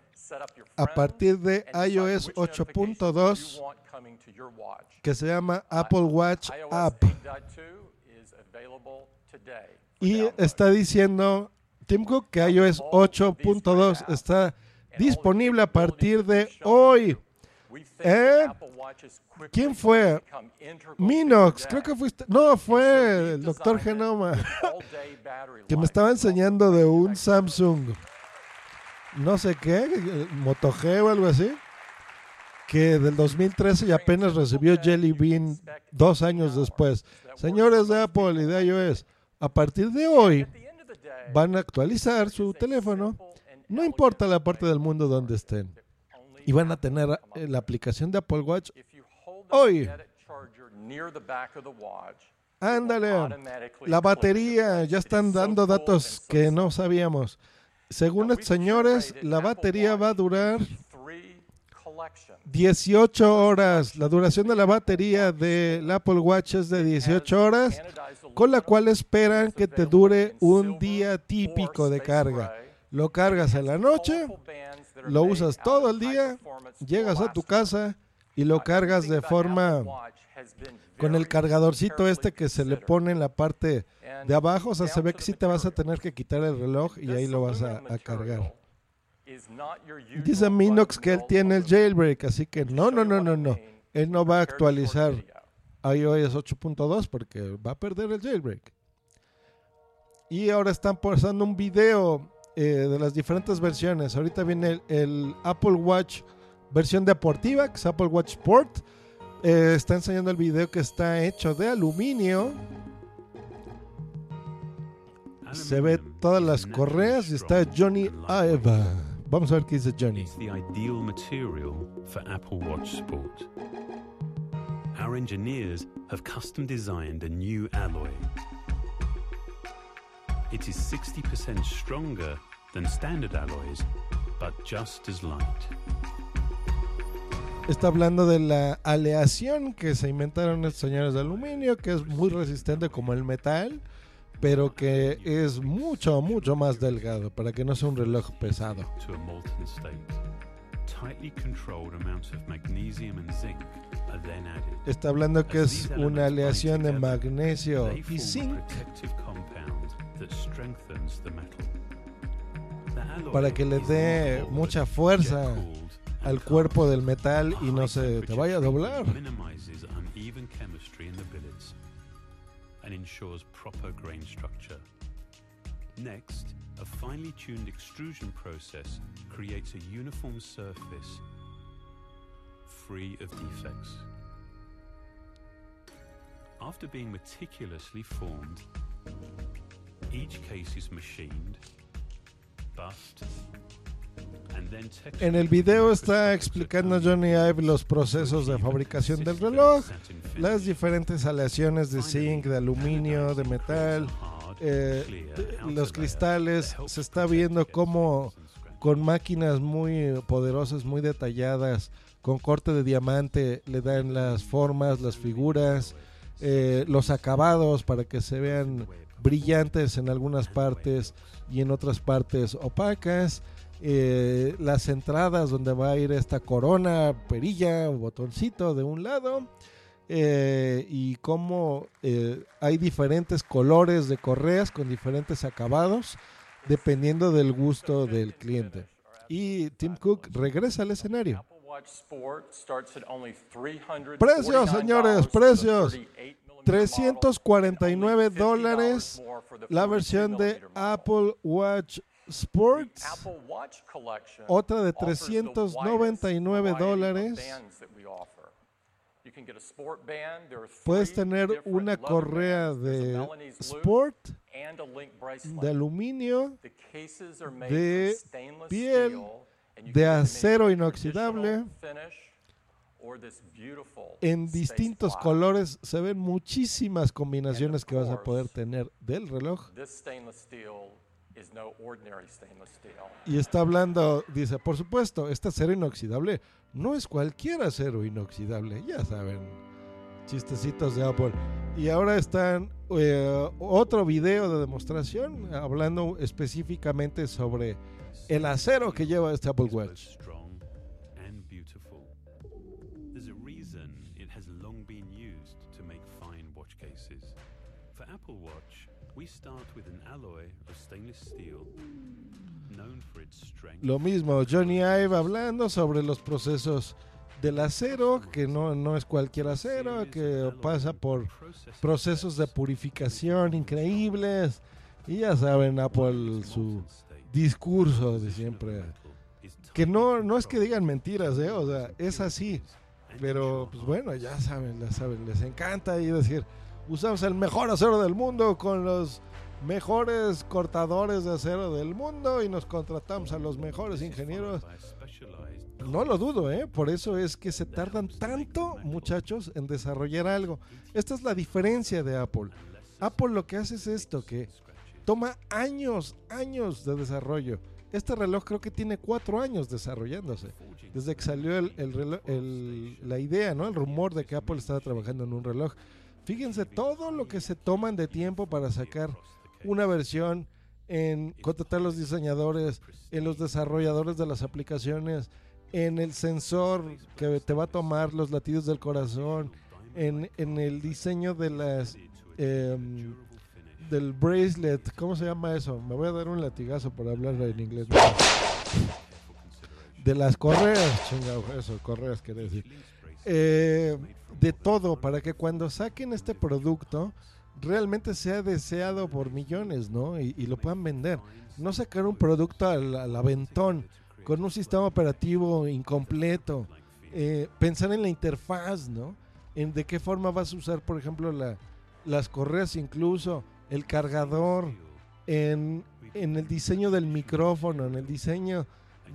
a partir de iOS 8.2 que se llama Apple Watch App. Y está diciendo Tim Cook que iOS 8.2 está disponible a partir de hoy. ¿Eh? ¿Quién fue? Minox, creo que fuiste. No, fue el doctor Genoma. que me estaba enseñando de un Samsung. No sé qué, Moto G o algo así. Que del 2013 y apenas recibió Jelly Bean dos años después. Señores de Apple y de iOS, a partir de hoy van a actualizar su teléfono No importa la parte del mundo donde estén. Y van a tener eh, la aplicación de Apple Watch hoy. Ándale. La batería, ya están dando datos que no sabíamos. Según estos señores, la batería va a durar 18 horas. La duración de la batería del Apple Watch es de 18 horas, con la cual esperan que te dure un día típico de carga. Lo cargas en la noche, lo usas todo el día, llegas a tu casa y lo cargas de forma con el cargadorcito este que se le pone en la parte de abajo, o sea, se ve que sí te vas a tener que quitar el reloj y ahí lo vas a, a cargar. Dice Minox que él tiene el jailbreak, así que no, no, no, no, no. Él no va a actualizar iOS 8.2 porque va a perder el jailbreak. Y ahora están pasando un video eh, de las diferentes versiones. Ahorita viene el, el Apple Watch versión deportiva, que es Apple Watch Sport. Eh, está enseñando el video que está hecho de aluminio. Se ve todas las correas y está Johnny Ive. Vamos a ver qué dice Johnny. It's the ideal material for Apple Watch Sport. Our engineers have custom designed a new alloy. It is 60% stronger than standard alloys, but just as light. Está hablando de la aleación que se inventaron estos señores de aluminio, que es muy resistente como el metal, pero que es mucho, mucho más delgado para que no sea un reloj pesado. Está hablando que es una aleación de magnesio y zinc para que le dé mucha fuerza al cuerpo del metal y no se te vaya a doblar. Ensures proper grain structure. Next, a finely tuned extrusion process creates a uniform surface free of defects. After being meticulously formed, each case is machined, buffed, En el video está explicando Johnny Ive los procesos de fabricación del reloj, las diferentes aleaciones de zinc, de aluminio, de metal, eh, los cristales. Se está viendo cómo con máquinas muy poderosas, muy detalladas, con corte de diamante, le dan las formas, las figuras, eh, los acabados para que se vean brillantes en algunas partes y en otras partes opacas. Eh, las entradas donde va a ir esta corona, perilla, botoncito de un lado. eh, y cómo eh, hay diferentes colores de correas con diferentes acabados dependiendo del gusto del cliente. Y Tim Cook regresa al escenario. Apple Watch Sport starts at only $349 Precios, señores, precios. 38 millimeter 349 dólares la versión de Apple Watch Sports. Otra de offers the 399 widest variety of dólares. Puedes tener una correa de sport de aluminio, The cases are made de piel, de acero inoxidable. En distintos colores se ven muchísimas combinaciones que vas a poder tener del reloj. This stainless steel is no ordinary stainless steel. Y está hablando, dice, por supuesto, este acero inoxidable no es cualquier acero inoxidable, ya saben, chistecitos de Apple. Y ahora están eh, otro video de demostración hablando específicamente sobre el acero que lleva este Apple Watch. strong and beautiful. There's a reason it has long been used to make fine watch cases. For Apple Watch, we start with an alloy Lo mismo, Johnny Ive hablando sobre los procesos del acero, que no, no es cualquier acero, que pasa por procesos de purificación increíbles. Y ya saben, Apple, su discurso de siempre. Que no, no es que digan mentiras, ¿eh? o sea, es así. Pero, pues bueno, ya saben, ya saben, les encanta y decir, usamos el mejor acero del mundo con los mejores cortadores de acero del mundo y nos contratamos a los mejores ingenieros. No lo dudo, ¿eh? Por eso es que se tardan tanto, muchachos, en desarrollar algo. Esta es la diferencia de Apple. Apple lo que hace es esto, que toma años, años de desarrollo. Este reloj creo que tiene cuatro años desarrollándose. Desde que salió el, el reloj- el- la idea, ¿no? El rumor de que Apple estaba trabajando en un reloj. Fíjense todo lo que se toman de tiempo para sacar una versión, en contratar a los diseñadores, en los desarrolladores de las aplicaciones, en el sensor que te va a tomar los latidos del corazón, en, en el diseño de las em, del bracelet, ¿cómo se llama eso? Me voy a dar un latigazo por hablar en inglés. De las correas, chingado, eso, correas quiere decir. Eh, de todo, para que cuando saquen este producto realmente sea deseado por millones, ¿no? Y, lo puedan vender. No sacar un producto al, aventón, con un sistema operativo incompleto. Eh, pensar en la interfaz, ¿no? En de qué forma vas a usar, por ejemplo, la, las correas incluso, el cargador, en, en el diseño del micrófono, en el diseño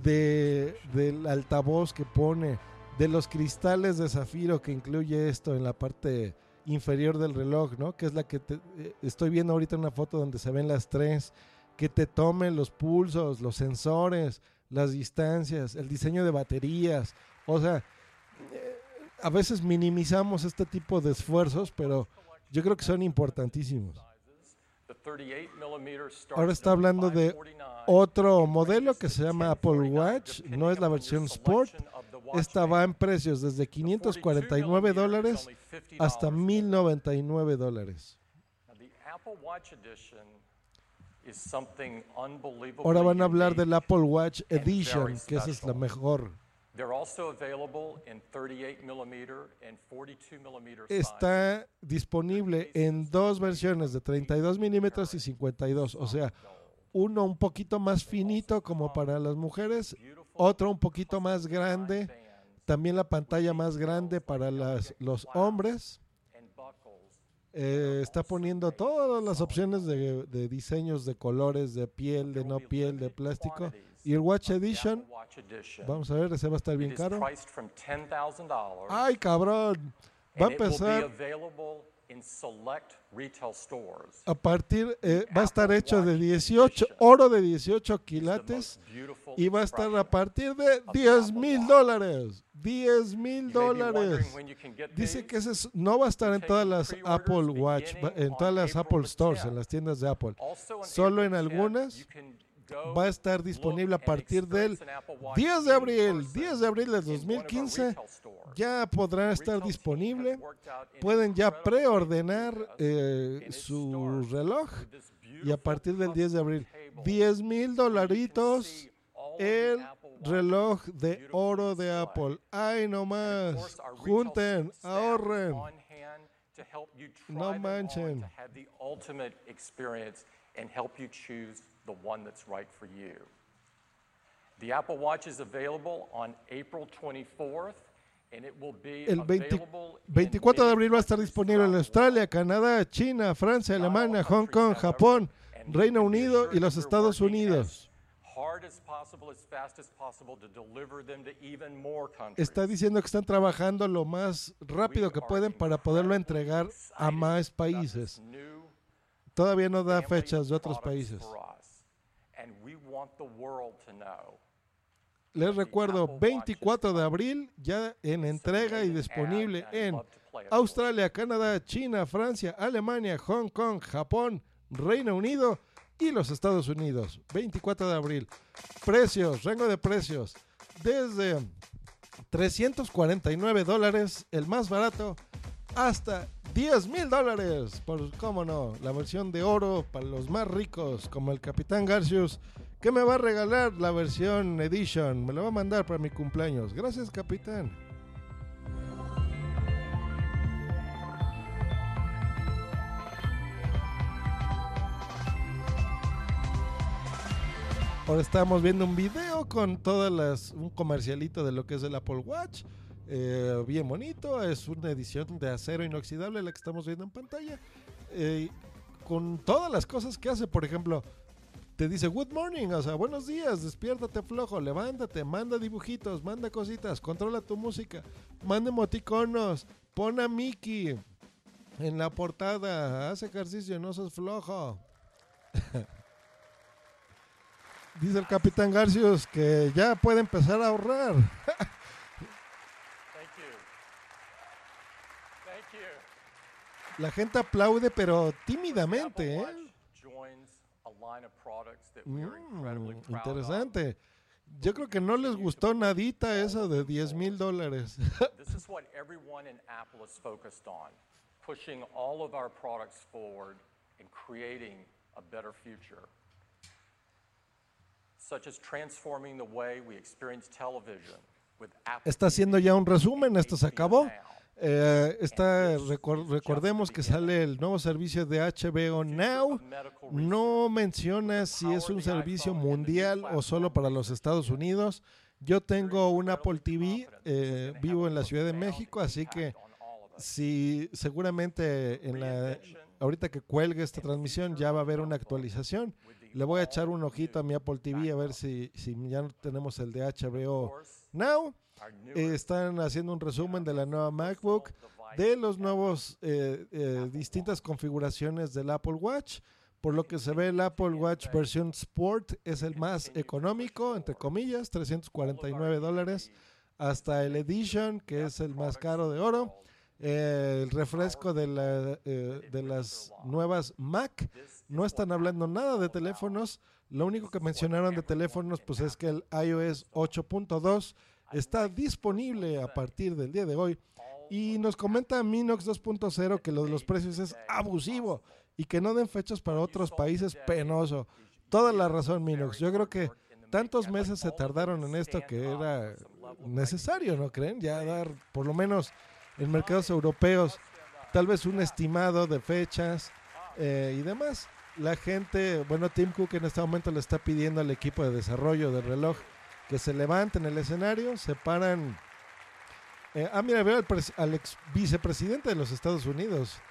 de, del altavoz que pone, de los cristales de zafiro que incluye esto en la parte inferior del reloj, ¿no? Que es la que te- eh, estoy viendo ahorita una foto donde se ven las tres, que te tomen los pulsos, los sensores, las distancias, el diseño de baterías, o sea, eh, a veces minimizamos este tipo de esfuerzos, pero yo creo que son importantísimos. The 38 millimeter starts Ahora está hablando de otro modelo que se llama Apple Watch, no es la versión Sport. Esta va en precios desde 549 dólares hasta 1099 dólares. Ahora van a hablar del Apple Watch Edition, que esa es la mejor. They're also available in 38 millimeter and 42 millimeter Está disponible en dos versiones de 32 milímetros y 52, o sea, uno un poquito más finito como para las mujeres, otro un poquito más grande, también la pantalla más grande para las, los hombres. Eh, está poniendo todas las opciones de, de diseños de colores, de piel, de no piel, de plástico. Y el Watch Edition, vamos a ver, ese va a estar bien caro. priced from $10,000. ¡Ay, cabrón! Va a empezar available in select retail stores. a partir, eh, va a estar hecho de 18, oro de 18 quilates y va a estar a partir de 10 mil dólares. 10 mil dólares. Dice que ese es- no va a estar en todas las Apple Watch, en todas las Apple Stores, en las tiendas de Apple. Solo en algunas va a estar disponible a partir del 10 de abril. 10 de abril del 2015 ya podrá estar disponible. Pueden ya preordenar eh, su reloj y a partir del 10 de abril 10 mil dolaritos el reloj de oro de Apple. Ay, no más. Junten, ahorren. No manchen. The one that's right for you. The Apple Watch is available on April 24th, and it will be El 20 available 24 de abril va a estar disponible en Australia, Canadá, China, Francia, Alemania, Hong Kong, Japón, Reino Unido y los Estados Unidos. Está diciendo que están trabajando lo más rápido que pueden para poderlo entregar a más países. Todavía no da fechas de otros países. for us, and we want the world to know Les recuerdo, 24 de abril ya en entrega y disponible en Australia, Canadá, China, Francia, Alemania, Hong Kong, Japón, Reino Unido y los Estados Unidos. 24 de abril. Precios, rango de precios. Desde 349 dólares, el más barato, hasta 10 mil dólares. Por cómo no, la versión de oro para los más ricos, como el Capitán Garcius, que me va a regalar la versión Edition. Me lo va a mandar para mi cumpleaños. Gracias, Capitán. Ahora estamos viendo un video con todas las, un comercialito de lo que es el Apple Watch. Eh, bien bonito, es una edición de acero inoxidable la que estamos viendo en pantalla. Eh, con todas las cosas que hace. Por ejemplo, te dice good morning, o sea, buenos días, despiértate flojo, levántate, manda dibujitos, manda cositas, controla tu música, manda emoticonos, pon a Mickey en la portada, haz ejercicio, no sos flojo. Dice el capitán Garcius que ya puede empezar a ahorrar. La gente aplaude, pero tímidamente, ¿eh? Joins a line of products that we are incredibly Mm, interesante. Yo creo que no les gustó nadita eso de 10 mil dólares. This is what everyone in Apple is focused on, pushing all of our products forward and creating a better future. Such as transforming the way we experience television with Apple Está haciendo ya un resumen, esto se acabó. Eh, está, recor- recordemos que sale el nuevo servicio de HBO Now. No menciona si es un servicio mundial o solo para los Estados Unidos. Yo tengo un Apple TV, eh, vivo en la Ciudad de México, así que si seguramente en la ahorita que cuelgue esta transmisión ya va a haber una actualización. Le voy a echar un ojito a mi Apple TV a ver si, si ya tenemos el de HBO Now. Están haciendo un resumen de la nueva MacBook, de los nuevos eh, eh, distintas configuraciones del Apple Watch. Por lo que se ve, el Apple Watch versión Sport es el más económico, entre comillas, 349 dólares, hasta el Edition, que es el más caro de oro. El refresco de, la, eh, de las nuevas Mac. No están hablando nada de teléfonos. Lo único que mencionaron de teléfonos pues es que el iOS 8.2 está disponible a partir del día de hoy. Y nos comenta Minox 2.0 que lo de los precios es abusivo y que no den fechas para otros países penoso. Toda la razón, Minox. Yo creo que tantos meses se tardaron en esto que era necesario, ¿no creen? Ya dar por lo menos en mercados europeos tal vez un estimado de fechas eh, y demás. La gente, bueno, Tim Cook en este momento le está pidiendo al equipo de desarrollo del reloj que se levanten el escenario, se paran. eh, ah, mira, veo al, al ex vicepresidente de los Estados Unidos,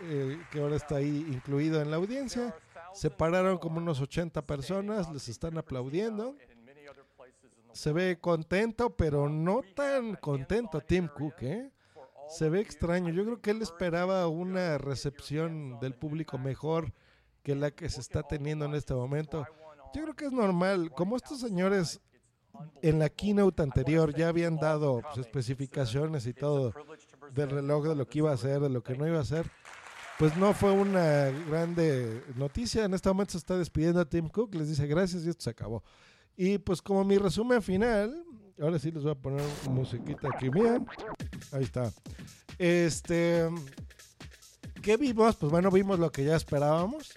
eh, que ahora está ahí incluido en la audiencia. Se pararon como unos 80 personas, les están aplaudiendo. Se ve contento, pero no tan contento Tim Cook, ¿eh? Se ve extraño. Yo creo que él esperaba una recepción del público mejor que la que se está teniendo en este momento. Yo creo que es normal. Como estos señores en la keynote anterior ya habían dado pues, especificaciones y todo del reloj, de lo que iba a hacer, de lo que no iba a hacer, pues no fue una grande noticia. En este momento se está despidiendo a Tim Cook, les dice gracias y esto se acabó. Y pues como mi resumen final, ahora sí les voy a poner musiquita aquí, bien. Ahí está. Este, ¿qué vimos? Pues bueno, vimos lo que ya esperábamos.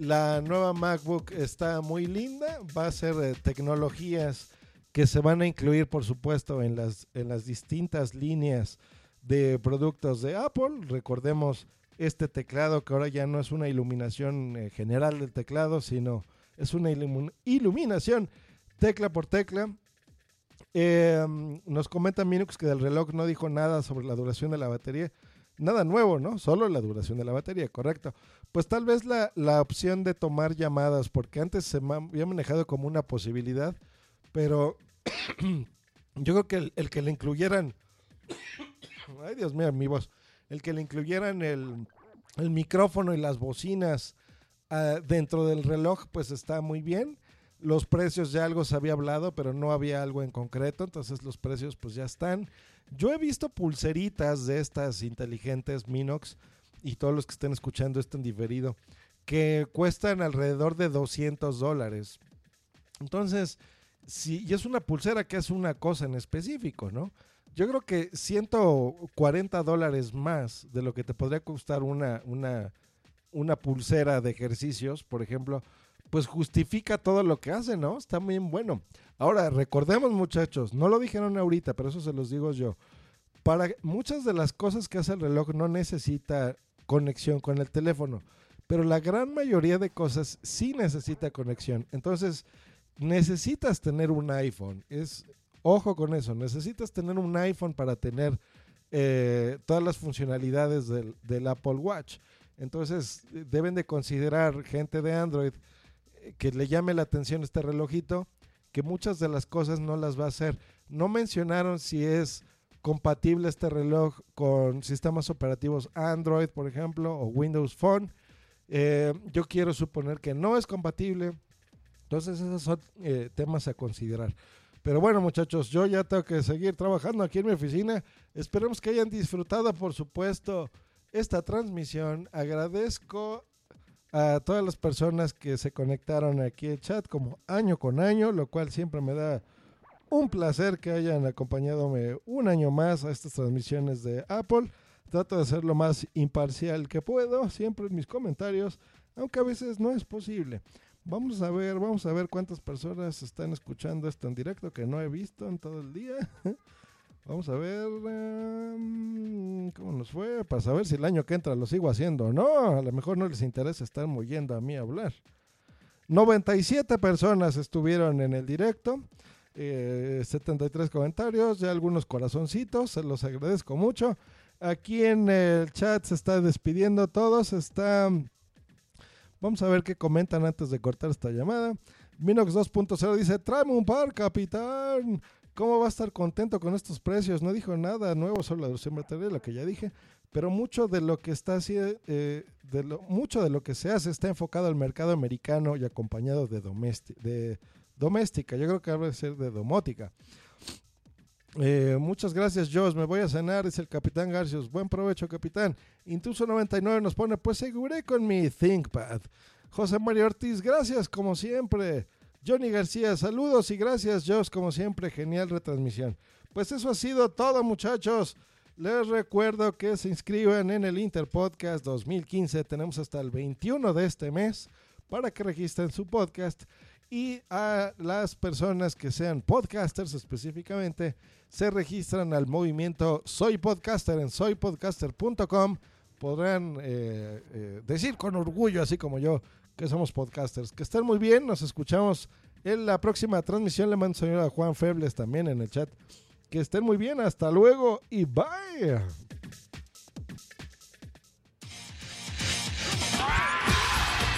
La nueva MacBook está muy linda, va a ser eh, tecnologías que se van a incluir, por supuesto, en las, en las distintas líneas de productos de Apple. Recordemos este teclado que ahora ya no es una iluminación eh, general del teclado, sino es una ilumin- iluminación tecla por tecla. Eh, nos comenta Minux que del reloj no dijo nada sobre la duración de la batería. Nada nuevo, ¿no? Solo la duración de la batería, correcto. Pues tal vez la, la opción de tomar llamadas, porque antes se ma- había manejado como una posibilidad, pero yo creo que el, el que le incluyeran, ay Dios mío, mi voz, el que le incluyeran el, el micrófono y las bocinas ah, dentro del reloj, pues está muy bien. Los precios ya algo se había hablado, pero no había algo en concreto, entonces los precios pues ya están. Yo he visto pulseritas de estas inteligentes Minox y todos los que estén escuchando esto diferido, que cuestan alrededor de 200 dólares. Entonces, si y es una pulsera que hace una cosa en específico, ¿no? Yo creo que 140 dólares más de lo que te podría costar una, una, una pulsera de ejercicios, por ejemplo, pues justifica todo lo que hace, ¿no? Está bien bueno. Ahora, recordemos muchachos, no lo dijeron ahorita, pero eso se los digo yo. Para muchas de las cosas que hace el reloj no necesita conexión con el teléfono, pero la gran mayoría de cosas sí necesita conexión. Entonces, necesitas tener un iPhone. Es ojo con eso, necesitas tener un iPhone para tener eh, todas las funcionalidades del, del Apple Watch. Entonces deben de considerar gente de Android que le llame la atención este relojito, que muchas de las cosas no las va a hacer. No mencionaron si es compatible este reloj con sistemas operativos Android, por ejemplo, o Windows Phone. Eh, yo quiero suponer que no es compatible. Entonces esos son eh, temas a considerar. Pero bueno muchachos, yo ya tengo que seguir trabajando aquí en mi oficina. Esperemos que hayan disfrutado, por supuesto, esta transmisión. Agradezco a todas las personas que se conectaron aquí al chat como año con año, lo cual siempre me da un placer que hayan acompañadome un año más a estas transmisiones de Apple. Trato de ser lo más imparcial que puedo, siempre en mis comentarios, aunque a veces no es posible. Vamos a ver, vamos a ver cuántas personas están escuchando esto en directo que no he visto en todo el día. Vamos a ver um, cómo nos fue, para saber si el año que entra lo sigo haciendo o no. A lo mejor no les interesa estar moviendo a mí a hablar. 97 personas estuvieron en el directo. Eh, 73 comentarios, ya algunos corazoncitos, se los agradezco mucho. Aquí en el chat se está despidiendo todos, está... Vamos a ver qué comentan antes de cortar esta llamada. Minox 2.0 dice, tráeme un par, capitán. ¿Cómo va a estar contento con estos precios? No dijo nada nuevo sobre la duración material, lo que ya dije. Pero mucho de lo que está eh, de mucho de lo que se hace está enfocado al mercado americano y acompañado de, de doméstica. Yo creo que debe ser de domótica. Eh, muchas gracias, Josh. Me voy a cenar, dice el capitán Garcios. Buen provecho, capitán. Intuso99 nos pone, pues seguré con mi ThinkPad. José Mario Ortiz, gracias como siempre. Johnny García, saludos y gracias, Josh, como siempre. Genial retransmisión. Pues eso ha sido todo, muchachos. Les recuerdo que se inscriban en el Interpodcast 2015. Tenemos hasta el 21 de este mes para que registren su podcast y a las personas que sean podcasters específicamente se registran al movimiento Soy Podcaster en soypodcaster.com. Podrán eh, eh, decir con orgullo, así como yo, que somos podcasters. Que estén muy bien, nos escuchamos en la próxima transmisión. Le mando saludo a Juan Febles también en el chat. Que estén muy bien, hasta luego y bye.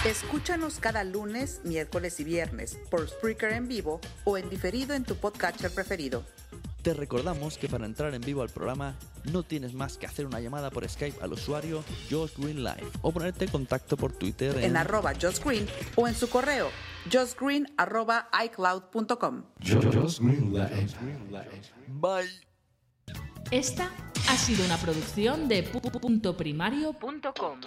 Escúchanos cada lunes, miércoles y viernes por Spreaker en vivo o en diferido en tu podcatcher preferido. Te recordamos que para entrar en vivo al programa no tienes más que hacer una llamada por Skype al usuario Josh Green Live o ponerte en contacto por Twitter en, en arroba Josh Green o en su correo joshgreen arroba icloud.com. Bye. Esta ha sido una producción de puntoprimario.com.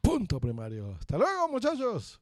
Punto primario. Hasta luego, muchachos.